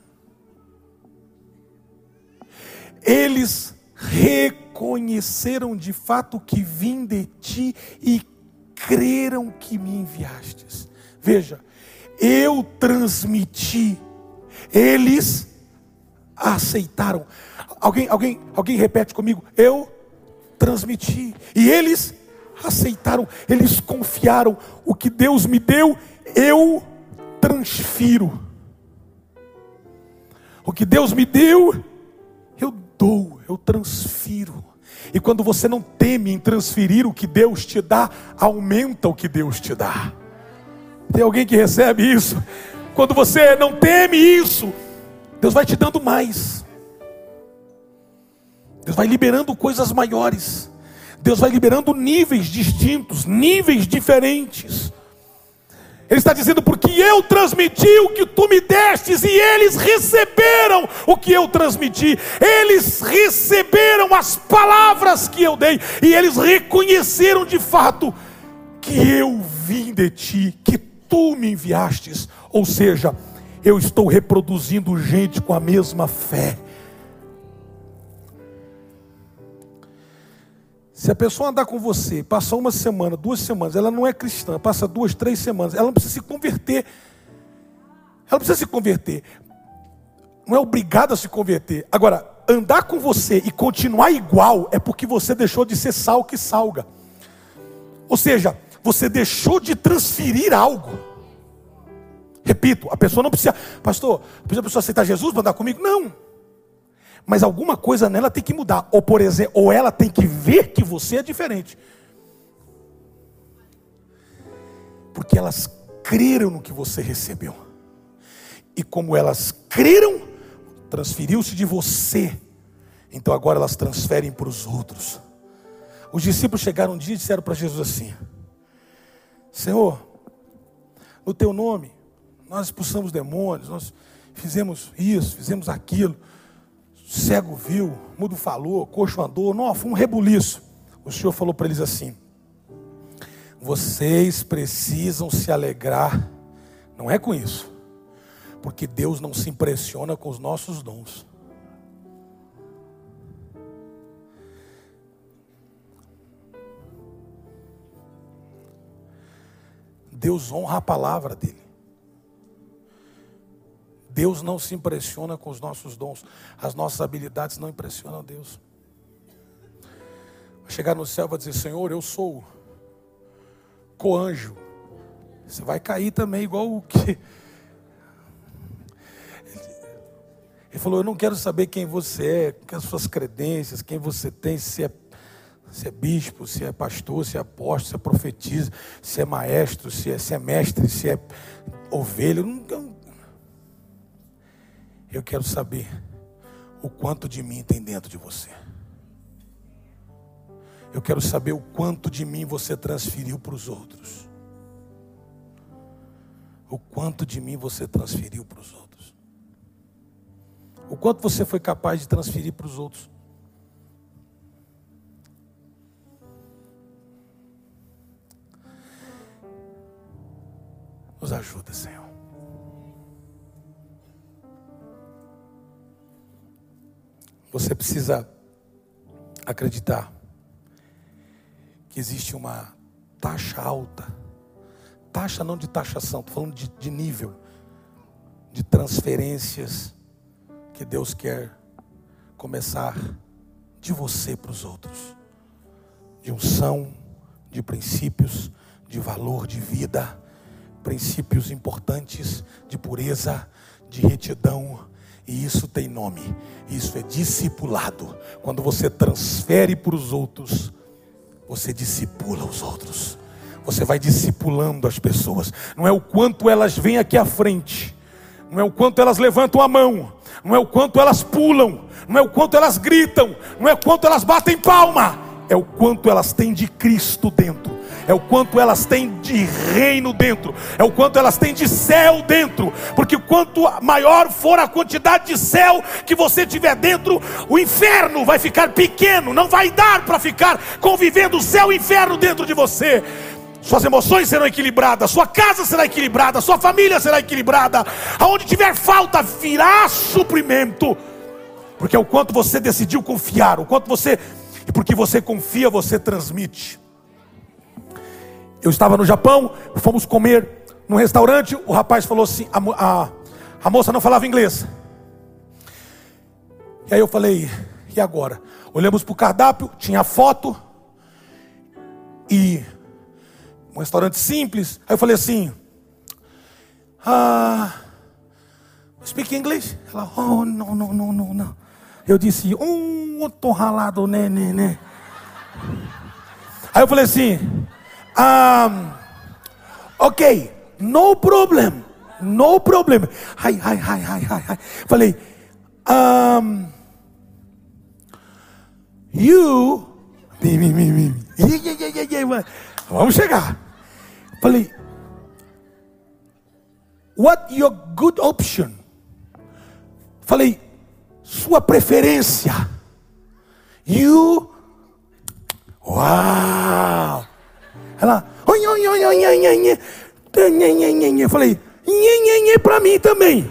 Eles reconheceram conheceram de fato que vim de ti e creram que me enviastes. Veja, eu transmiti, eles aceitaram. Alguém, alguém, alguém repete comigo? Eu transmiti e eles aceitaram, eles confiaram. O que Deus me deu, eu transfiro. O que Deus me deu, eu dou, eu transfiro. E quando você não teme em transferir o que Deus te dá, aumenta o que Deus te dá. Tem alguém que recebe isso? Quando você não teme isso, Deus vai te dando mais. Deus vai liberando coisas maiores. Deus vai liberando níveis distintos, níveis diferentes. Ele está dizendo, porque eu transmiti o que tu me destes, e eles receberam o que eu transmiti, eles receberam as palavras que eu dei, e eles reconheceram de fato que eu vim de ti, que tu me enviastes. Ou seja, eu estou reproduzindo gente com a mesma fé. Se a pessoa andar com você, passar uma semana, duas semanas, ela não é cristã, passa duas, três semanas, ela não precisa se converter. Ela não precisa se converter. Não é obrigada a se converter. Agora, andar com você e continuar igual é porque você deixou de ser sal que salga. Ou seja, você deixou de transferir algo. Repito, a pessoa não precisa, pastor, precisa a pessoa aceitar Jesus para andar comigo? Não. Mas alguma coisa nela tem que mudar. Ou, por exemplo, ou ela tem que ver que você é diferente. Porque elas creram no que você recebeu. E como elas creram, transferiu-se de você. Então agora elas transferem para os outros. Os discípulos chegaram um dia e disseram para Jesus assim: Senhor, no teu nome, nós expulsamos demônios, nós fizemos isso, fizemos aquilo. Cego viu, mudo falou, coxo andou, não, foi um rebuliço. O Senhor falou para eles assim: Vocês precisam se alegrar, não é com isso, porque Deus não se impressiona com os nossos dons. Deus honra a palavra dele. Deus não se impressiona com os nossos dons, as nossas habilidades não impressionam Deus. Vai chegar no céu e vai dizer: Senhor, eu sou coanjo. Você vai cair também, igual o que. Ele falou: Eu não quero saber quem você é, quais as suas credências, quem você tem, se é se é bispo, se é pastor, se é apóstolo, se é profetisa, se é maestro, se é, se é mestre, se é ovelha. Eu quero saber o quanto de mim tem dentro de você. Eu quero saber o quanto de mim você transferiu para os outros. O quanto de mim você transferiu para os outros. O quanto você foi capaz de transferir para os outros. Nos ajuda, Senhor. Você precisa acreditar que existe uma taxa alta, taxa não de taxação, estou falando de, de nível, de transferências que Deus quer começar de você para os outros, de unção, de princípios, de valor de vida princípios importantes de pureza, de retidão, e isso tem nome. Isso é discipulado. Quando você transfere para os outros, você discipula os outros. Você vai discipulando as pessoas. Não é o quanto elas vêm aqui à frente, não é o quanto elas levantam a mão, não é o quanto elas pulam, não é o quanto elas gritam, não é o quanto elas batem palma, é o quanto elas têm de Cristo dentro é o quanto elas têm de reino dentro, é o quanto elas têm de céu dentro, porque quanto maior for a quantidade de céu que você tiver dentro, o inferno vai ficar pequeno, não vai dar para ficar convivendo céu e inferno dentro de você. Suas emoções serão equilibradas, sua casa será equilibrada, sua família será equilibrada. Aonde tiver falta, virá suprimento. Porque é o quanto você decidiu confiar, o quanto você, e porque você confia, você transmite. Eu estava no Japão, fomos comer num restaurante. O rapaz falou assim: a, a, a moça não falava inglês. E aí eu falei: e agora? Olhamos para o cardápio, tinha foto e um restaurante simples. Aí eu falei assim: ah, speak English? Ela, oh, não, não, não, não, não. Eu disse: um, tô ralado, né, né, né. Aí eu falei assim: um, ok, no problem, no problem. Ai, ai, ai, ai, ai, ai. Falei, um, you, me, me, me, me. Vamos chegar. Falei, what your good option? Falei, sua preferência. You, wow. Ela. Eu falei, Nhe, nhe, nhe para mim também.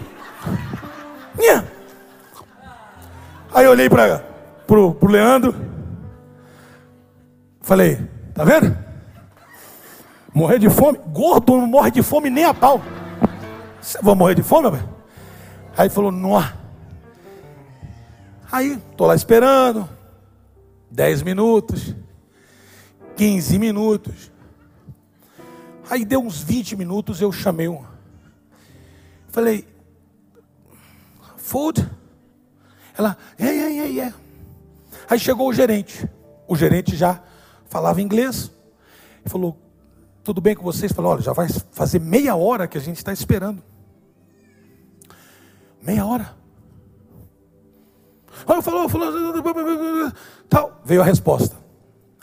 Aí eu olhei para pro, pro Leandro. Falei, tá vendo? Morrer de fome? Gordo não morre de fome nem a pau. Você vai morrer de fome, velho? Aí falou, nó. Aí, tô lá esperando. 10 minutos. 15 minutos. Aí deu uns 20 minutos, eu chamei um. Falei, food? Ela, é, é, é, é. Aí chegou o gerente. O gerente já falava inglês. Falou, tudo bem com vocês? Falou, olha, já vai fazer meia hora que a gente está esperando. Meia hora. Aí falou, falou, tal. Veio a resposta.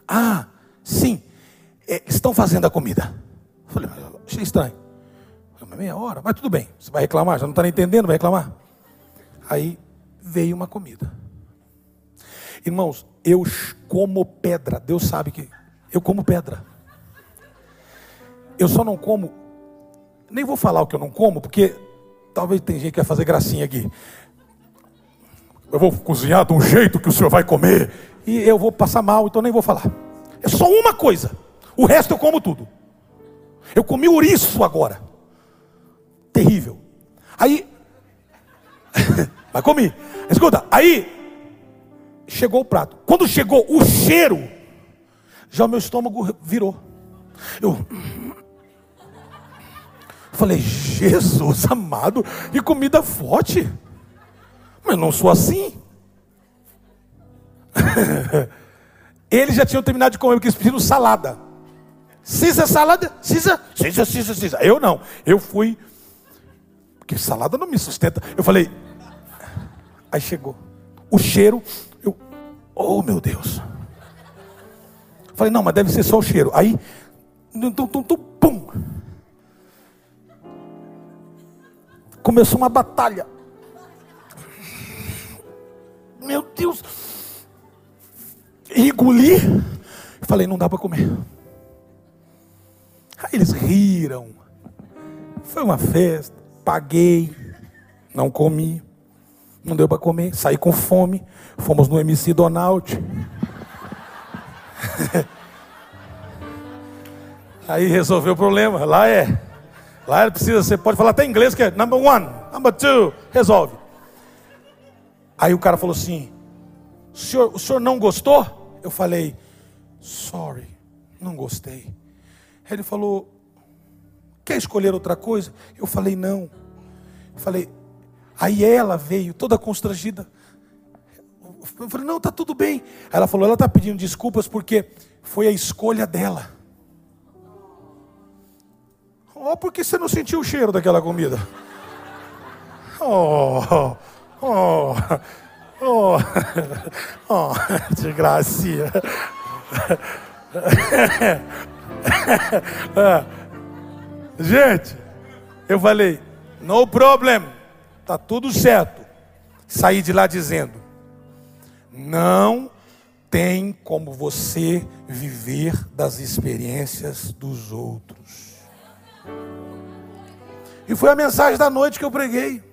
Ah, sim, é, estão fazendo a comida. Falei, achei estranho. Falei, meia hora, mas tudo bem. Você vai reclamar? Já não está entendendo, vai reclamar? Aí veio uma comida. Irmãos, eu como pedra. Deus sabe que eu como pedra. Eu só não como, nem vou falar o que eu não como, porque talvez tem gente que vai fazer gracinha aqui. Eu vou cozinhar de um jeito que o senhor vai comer, e eu vou passar mal, então nem vou falar. É só uma coisa, o resto eu como tudo. Eu comi ouriço agora, terrível. Aí, mas comi. Escuta, aí chegou o prato. Quando chegou o cheiro, já o meu estômago virou. Eu falei, Jesus amado, que comida forte. Mas não sou assim. Eles já tinham terminado de comer, porque eles pediram salada. Cisa salada? Cisa? Cisa, cisa, cisa. Eu não. Eu fui. Porque salada não me sustenta. Eu falei. Aí chegou. O cheiro. Eu. Oh, meu Deus. Falei, não, mas deve ser só o cheiro. Aí. Tum, tum, tum, pum. Começou uma batalha. Meu Deus. Engoli. Falei, não dá para comer. Aí eles riram. Foi uma festa. Paguei. Não comi. Não deu para comer. Saí com fome. Fomos no MC Donald. Aí resolveu o problema. Lá é. Lá precisa, você pode falar até inglês, que é number one, number two, resolve. Aí o cara falou assim: senhor, o senhor não gostou? Eu falei, sorry, não gostei. Ele falou, quer escolher outra coisa? Eu falei, não. Eu falei, aí ela veio toda constrangida. Eu falei, não, tá tudo bem. Ela falou, ela está pedindo desculpas porque foi a escolha dela. Oh, por que você não sentiu o cheiro daquela comida? Oh, oh, oh, oh, de gracinha. Gente, eu falei, no problem, tá tudo certo. Saí de lá dizendo, não tem como você viver das experiências dos outros. E foi a mensagem da noite que eu preguei.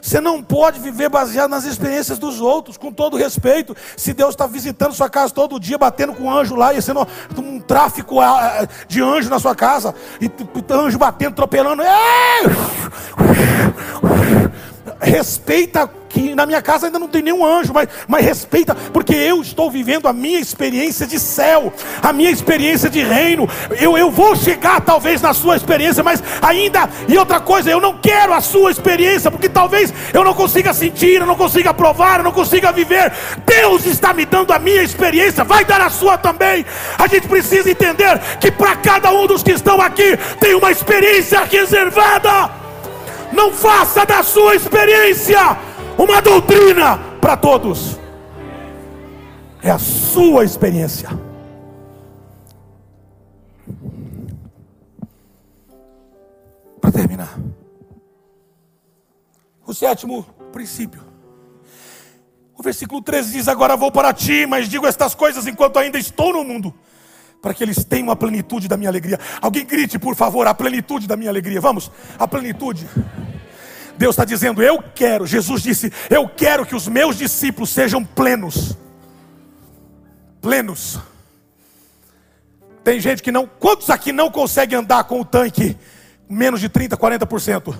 Você não pode viver baseado nas experiências dos outros, com todo respeito. Se Deus está visitando sua casa todo dia, batendo com um anjo lá, e sendo um tráfico ah, ah, de anjo na sua casa, e anjo batendo, atropelando. Respeita que na minha casa ainda não tem nenhum anjo, mas, mas respeita, porque eu estou vivendo a minha experiência de céu, a minha experiência de reino. Eu, eu vou chegar talvez na sua experiência, mas ainda, e outra coisa, eu não quero a sua experiência, porque talvez eu não consiga sentir, eu não consiga provar, eu não consiga viver. Deus está me dando a minha experiência, vai dar a sua também. A gente precisa entender que para cada um dos que estão aqui tem uma experiência reservada. Não faça da sua experiência uma doutrina para todos. É a sua experiência. Para terminar, o sétimo princípio. O versículo 13 diz: Agora vou para ti, mas digo estas coisas enquanto ainda estou no mundo para que eles tenham a plenitude da minha alegria. Alguém grite, por favor, a plenitude da minha alegria. Vamos, a plenitude. Deus está dizendo: Eu quero, Jesus disse: Eu quero que os meus discípulos sejam plenos. Plenos. Tem gente que não. Quantos aqui não conseguem andar com o tanque menos de 30, 40%?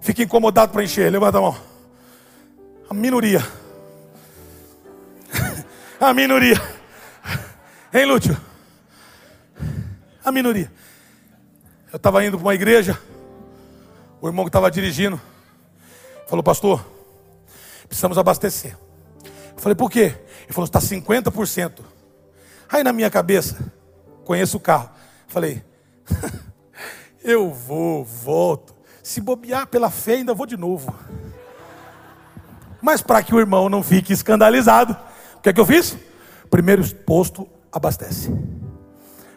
Fica incomodado para encher. Levanta a mão. A minoria. a minoria. Hein, Lúcio? A minoria. Eu estava indo para uma igreja. O irmão que estava dirigindo falou, pastor, precisamos abastecer. Eu falei, por quê? Ele falou, está 50%. Aí na minha cabeça, conheço o carro. Falei, eu vou, volto. Se bobear pela fé, ainda vou de novo. Mas para que o irmão não fique escandalizado, o que é que eu fiz? Primeiro posto, abastece.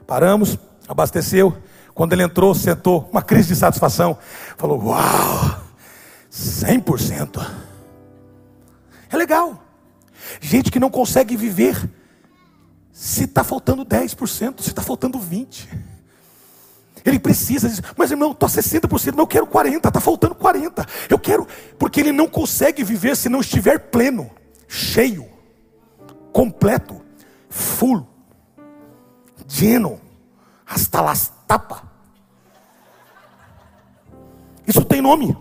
Paramos, abasteceu. Quando ele entrou, sentou, uma crise de satisfação. Falou: Uau, 100%. É legal. Gente que não consegue viver se está faltando 10%, se está faltando 20%. Ele precisa, mas irmão, estou a 60%, mas eu quero 40%, está faltando 40%. Eu quero, porque ele não consegue viver se não estiver pleno, cheio, completo, full, lleno, hasta las tapa. Isso tem nome.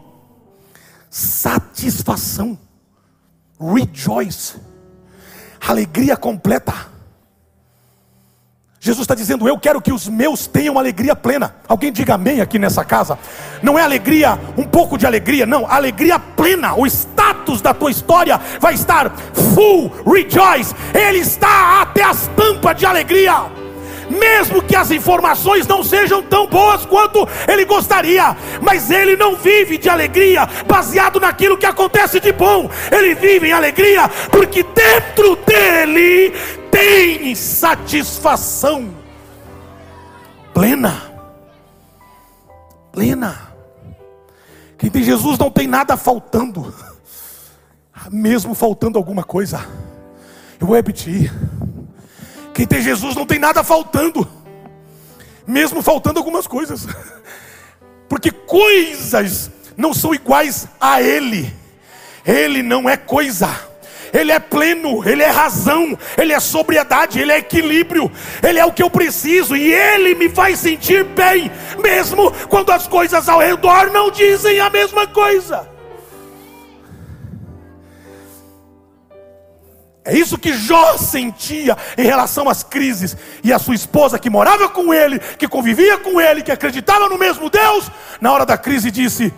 Satisfação. Rejoice. Alegria completa. Jesus está dizendo: Eu quero que os meus tenham alegria plena. Alguém diga amém aqui nessa casa. Não é alegria, um pouco de alegria, não, alegria plena. O status da tua história vai estar full, rejoice. Ele está até as tampas de alegria. Mesmo que as informações não sejam tão boas quanto ele gostaria, mas ele não vive de alegria baseado naquilo que acontece de bom, ele vive em alegria porque dentro dele tem satisfação plena. Plena. Quem tem Jesus não tem nada faltando, mesmo faltando alguma coisa. Eu vou repetir. Quem tem Jesus não tem nada faltando, mesmo faltando algumas coisas, porque coisas não são iguais a Ele, Ele não é coisa. Ele é pleno, Ele é razão, Ele é sobriedade, Ele é equilíbrio, Ele é o que eu preciso e Ele me faz sentir bem, mesmo quando as coisas ao redor não dizem a mesma coisa. É isso que Jó sentia em relação às crises. E a sua esposa, que morava com ele, que convivia com ele, que acreditava no mesmo Deus, na hora da crise disse: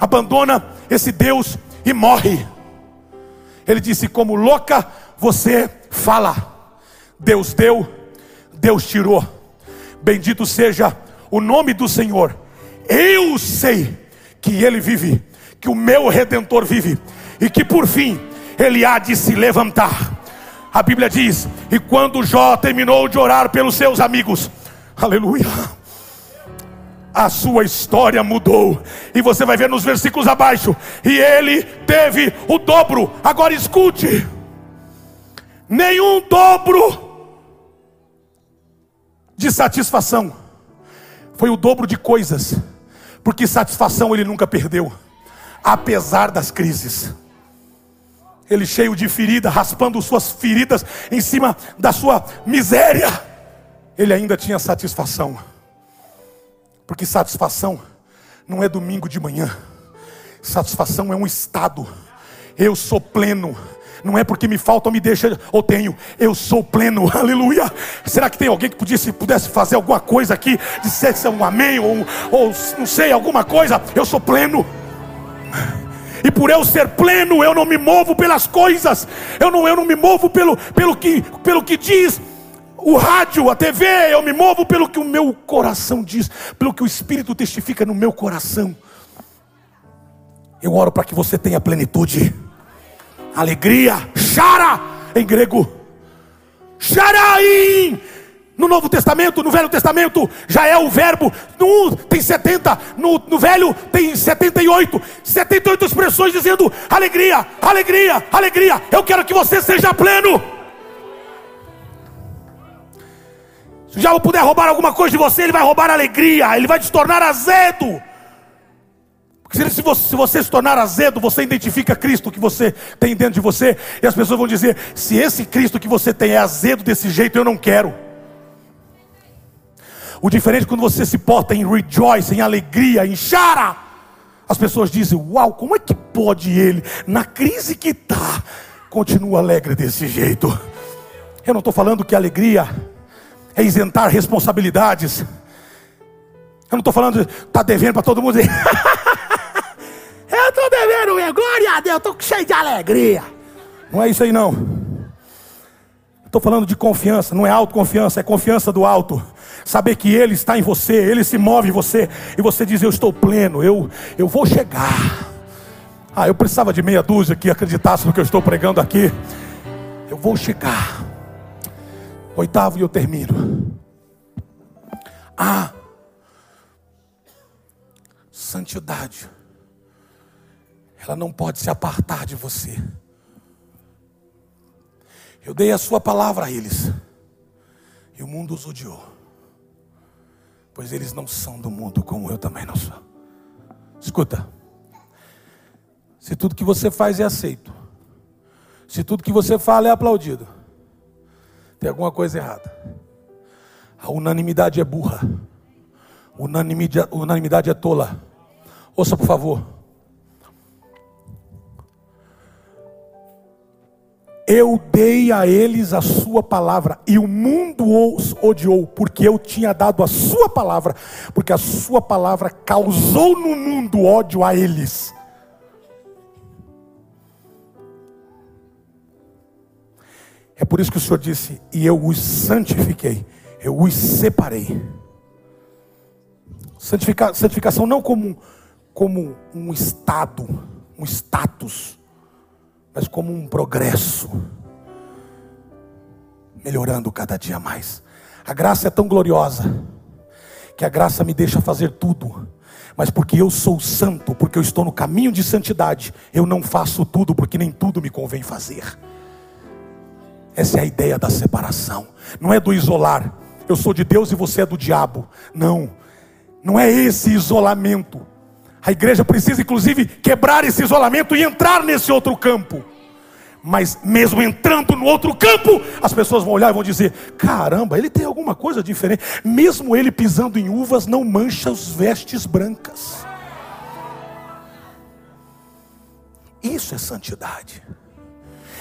abandona esse Deus e morre. Ele disse: Como louca você fala. Deus deu, Deus tirou. Bendito seja o nome do Senhor. Eu sei que Ele vive, que o meu redentor vive, e que por fim Ele há de se levantar. A Bíblia diz: E quando Jó terminou de orar pelos seus amigos, aleluia a sua história mudou. E você vai ver nos versículos abaixo. E ele teve o dobro. Agora escute: nenhum dobro de satisfação, foi o dobro de coisas, porque satisfação ele nunca perdeu, apesar das crises. Ele cheio de ferida, raspando suas feridas em cima da sua miséria, ele ainda tinha satisfação. Porque satisfação não é domingo de manhã. Satisfação é um estado. Eu sou pleno. Não é porque me falta ou me deixa ou tenho. Eu sou pleno. Aleluia. Será que tem alguém que pudesse, pudesse fazer alguma coisa aqui? Dissesse um amém ou, ou não sei, alguma coisa? Eu sou pleno. E por eu ser pleno, eu não me movo pelas coisas. Eu não, eu não me movo pelo, pelo, que, pelo que diz o rádio, a TV, eu me movo pelo que o meu coração diz, pelo que o Espírito testifica no meu coração. Eu oro para que você tenha plenitude, alegria, chara em grego, charaim. No Novo Testamento, no Velho Testamento, já é o verbo. No tem 70, no, no Velho tem 78. 78 expressões dizendo alegria, alegria, alegria. Eu quero que você seja pleno. Se o diabo puder roubar alguma coisa de você, ele vai roubar alegria, ele vai te tornar azedo. Porque se você, se você se tornar azedo, você identifica Cristo que você tem dentro de você, e as pessoas vão dizer: se esse Cristo que você tem é azedo desse jeito, eu não quero. O diferente é quando você se porta em rejoice, em alegria, em chara. As pessoas dizem: Uau, como é que pode ele, na crise que está, continua alegre desse jeito? Eu não estou falando que alegria é isentar responsabilidades. Eu não estou falando de estar tá devendo para todo mundo. eu estou devendo, glória a Deus, estou cheio de alegria. Não é isso aí não. Estou falando de confiança, não é autoconfiança, é confiança do alto. Saber que Ele está em você, Ele se move em você, e você diz: Eu estou pleno, eu, eu vou chegar. Ah, eu precisava de meia dúzia que acreditasse no que eu estou pregando aqui. Eu vou chegar. Oitavo e eu termino. A santidade, ela não pode se apartar de você. Eu dei a sua palavra a eles, e o mundo os odiou, pois eles não são do mundo, como eu também não sou. Escuta, se tudo que você faz é aceito, se tudo que você fala é aplaudido, tem alguma coisa errada. A unanimidade é burra. Unanimidade, unanimidade é tola. Ouça, por favor. Eu dei a eles a sua palavra, e o mundo os odiou, porque eu tinha dado a sua palavra, porque a sua palavra causou no mundo ódio a eles. É por isso que o Senhor disse: E eu os santifiquei, eu os separei. Santifica, santificação não como, como um estado, um status, mas como um progresso, melhorando cada dia mais. A graça é tão gloriosa, que a graça me deixa fazer tudo, mas porque eu sou santo, porque eu estou no caminho de santidade, eu não faço tudo, porque nem tudo me convém fazer. Essa é a ideia da separação. Não é do isolar. Eu sou de Deus e você é do diabo. Não. Não é esse isolamento. A igreja precisa, inclusive, quebrar esse isolamento e entrar nesse outro campo. Mas mesmo entrando no outro campo, as pessoas vão olhar e vão dizer: caramba, ele tem alguma coisa diferente. Mesmo ele pisando em uvas, não mancha os vestes brancas. Isso é santidade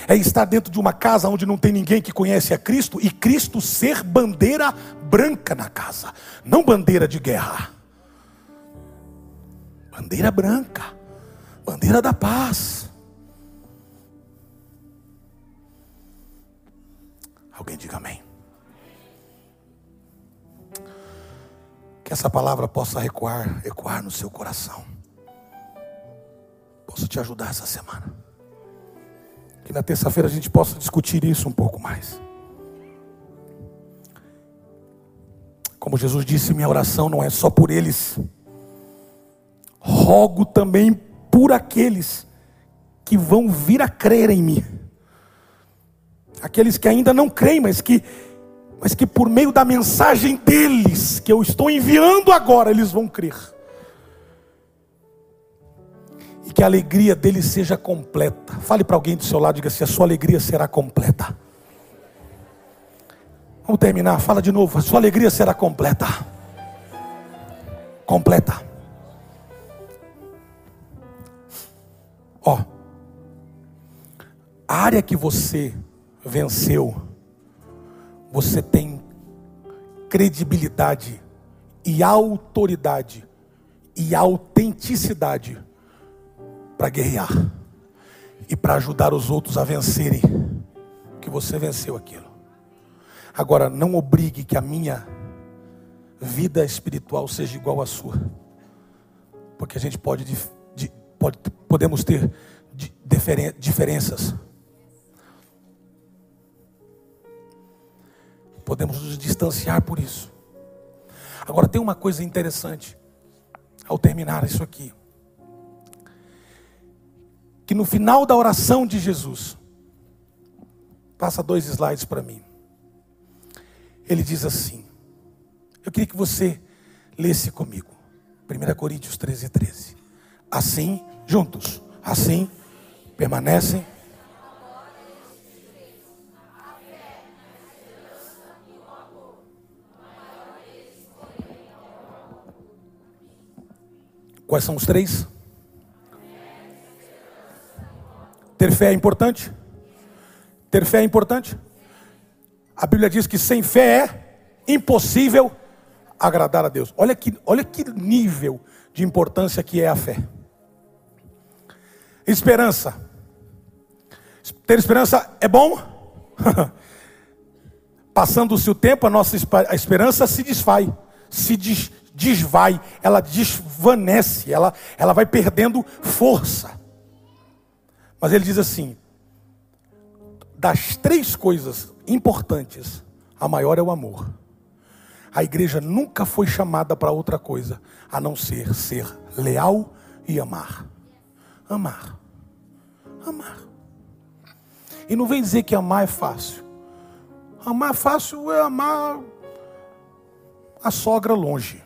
é estar dentro de uma casa onde não tem ninguém que conhece a Cristo e Cristo ser bandeira branca na casa, não bandeira de guerra. Bandeira branca, bandeira da paz. Alguém diga amém. Que essa palavra possa ecoar, ecoar no seu coração. Posso te ajudar essa semana. Que na terça-feira a gente possa discutir isso um pouco mais. Como Jesus disse, minha oração não é só por eles, rogo também por aqueles que vão vir a crer em mim. Aqueles que ainda não creem, mas que, mas que por meio da mensagem deles, que eu estou enviando agora, eles vão crer que a alegria dele seja completa. Fale para alguém do seu lado, diga assim: a sua alegria será completa. Vamos terminar, fala de novo: a sua alegria será completa. Completa. A área que você venceu, você tem credibilidade e autoridade e autenticidade para guerrear e para ajudar os outros a vencerem que você venceu aquilo. Agora, não obrigue que a minha vida espiritual seja igual à sua, porque a gente pode, pode podemos ter diferenças. Podemos nos distanciar por isso. Agora, tem uma coisa interessante ao terminar isso aqui que no final da oração de Jesus, passa dois slides para mim. Ele diz assim: Eu queria que você lesse comigo. 1 Coríntios 13, 13. Assim, juntos, assim permanecem. Quais são os três? Ter fé é importante? Ter fé é importante? A Bíblia diz que sem fé é impossível agradar a Deus. Olha que, olha que nível de importância que é a fé. Esperança. Ter esperança é bom? Passando-se o tempo, a nossa esperança se desfaz, se des, desvai, ela desvanece, ela, ela vai perdendo força. Mas ele diz assim: das três coisas importantes, a maior é o amor. A igreja nunca foi chamada para outra coisa a não ser ser leal e amar. Amar. Amar. E não vem dizer que amar é fácil. Amar fácil é amar a sogra longe.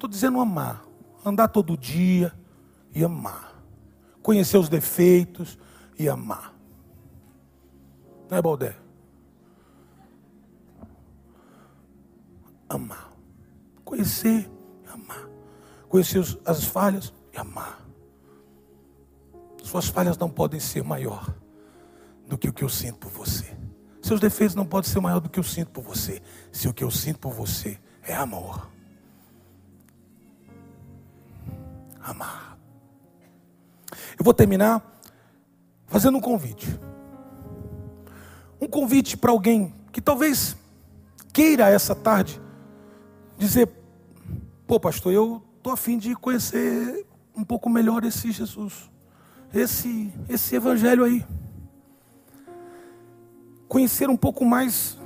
Estou dizendo amar. Andar todo dia e amar. Conhecer os defeitos e amar. Não é, Baldé? amar. Conhecer e amar. Conhecer as falhas e amar. Suas falhas não podem ser maior do que o que eu sinto por você. Seus defeitos não podem ser maior do que eu sinto por você. Se o que eu sinto por você é amor. Amar. Eu vou terminar fazendo um convite. Um convite para alguém que talvez queira essa tarde dizer: pô, pastor, eu estou afim de conhecer um pouco melhor esse Jesus, esse, esse evangelho aí. Conhecer um pouco mais,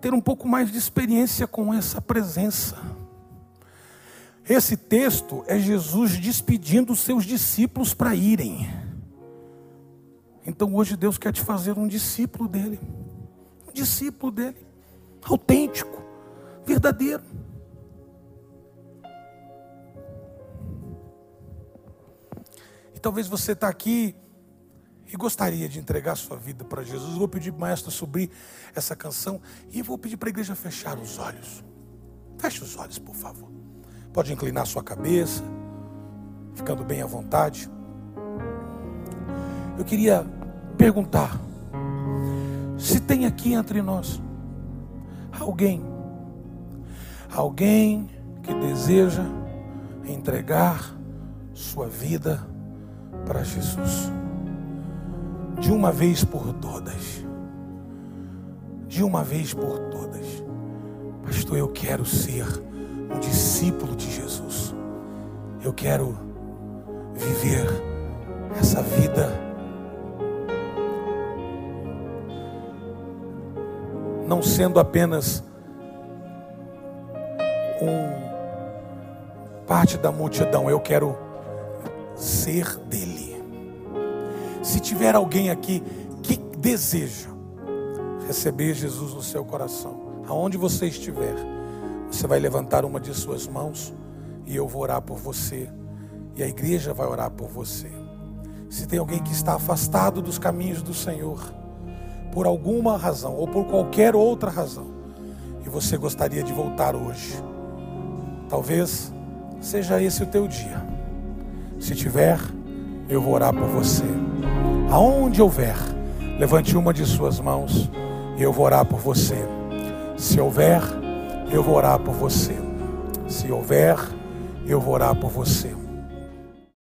ter um pouco mais de experiência com essa presença. Esse texto é Jesus despedindo os seus discípulos para irem. Então hoje Deus quer te fazer um discípulo dele. Um discípulo dele. Autêntico verdadeiro. E talvez você está aqui e gostaria de entregar sua vida para Jesus. Eu vou pedir para maestro subir essa canção e vou pedir para a igreja fechar os olhos. Feche os olhos, por favor. Pode inclinar sua cabeça, ficando bem à vontade. Eu queria perguntar se tem aqui entre nós alguém Alguém que deseja entregar sua vida para Jesus. De uma vez por todas. De uma vez por todas. Pastor, eu quero ser um discípulo de Jesus. Eu quero viver essa vida não sendo apenas um parte da multidão, eu quero ser dele. Se tiver alguém aqui que deseja receber Jesus no seu coração, aonde você estiver, você vai levantar uma de suas mãos e eu vou orar por você e a igreja vai orar por você. Se tem alguém que está afastado dos caminhos do Senhor, por alguma razão ou por qualquer outra razão, e você gostaria de voltar hoje, Talvez seja esse o teu dia. Se tiver, eu vou orar por você. Aonde houver, levante uma de suas mãos e eu vou orar por você. Se houver, eu vou orar por você. Se houver, eu vou orar por você.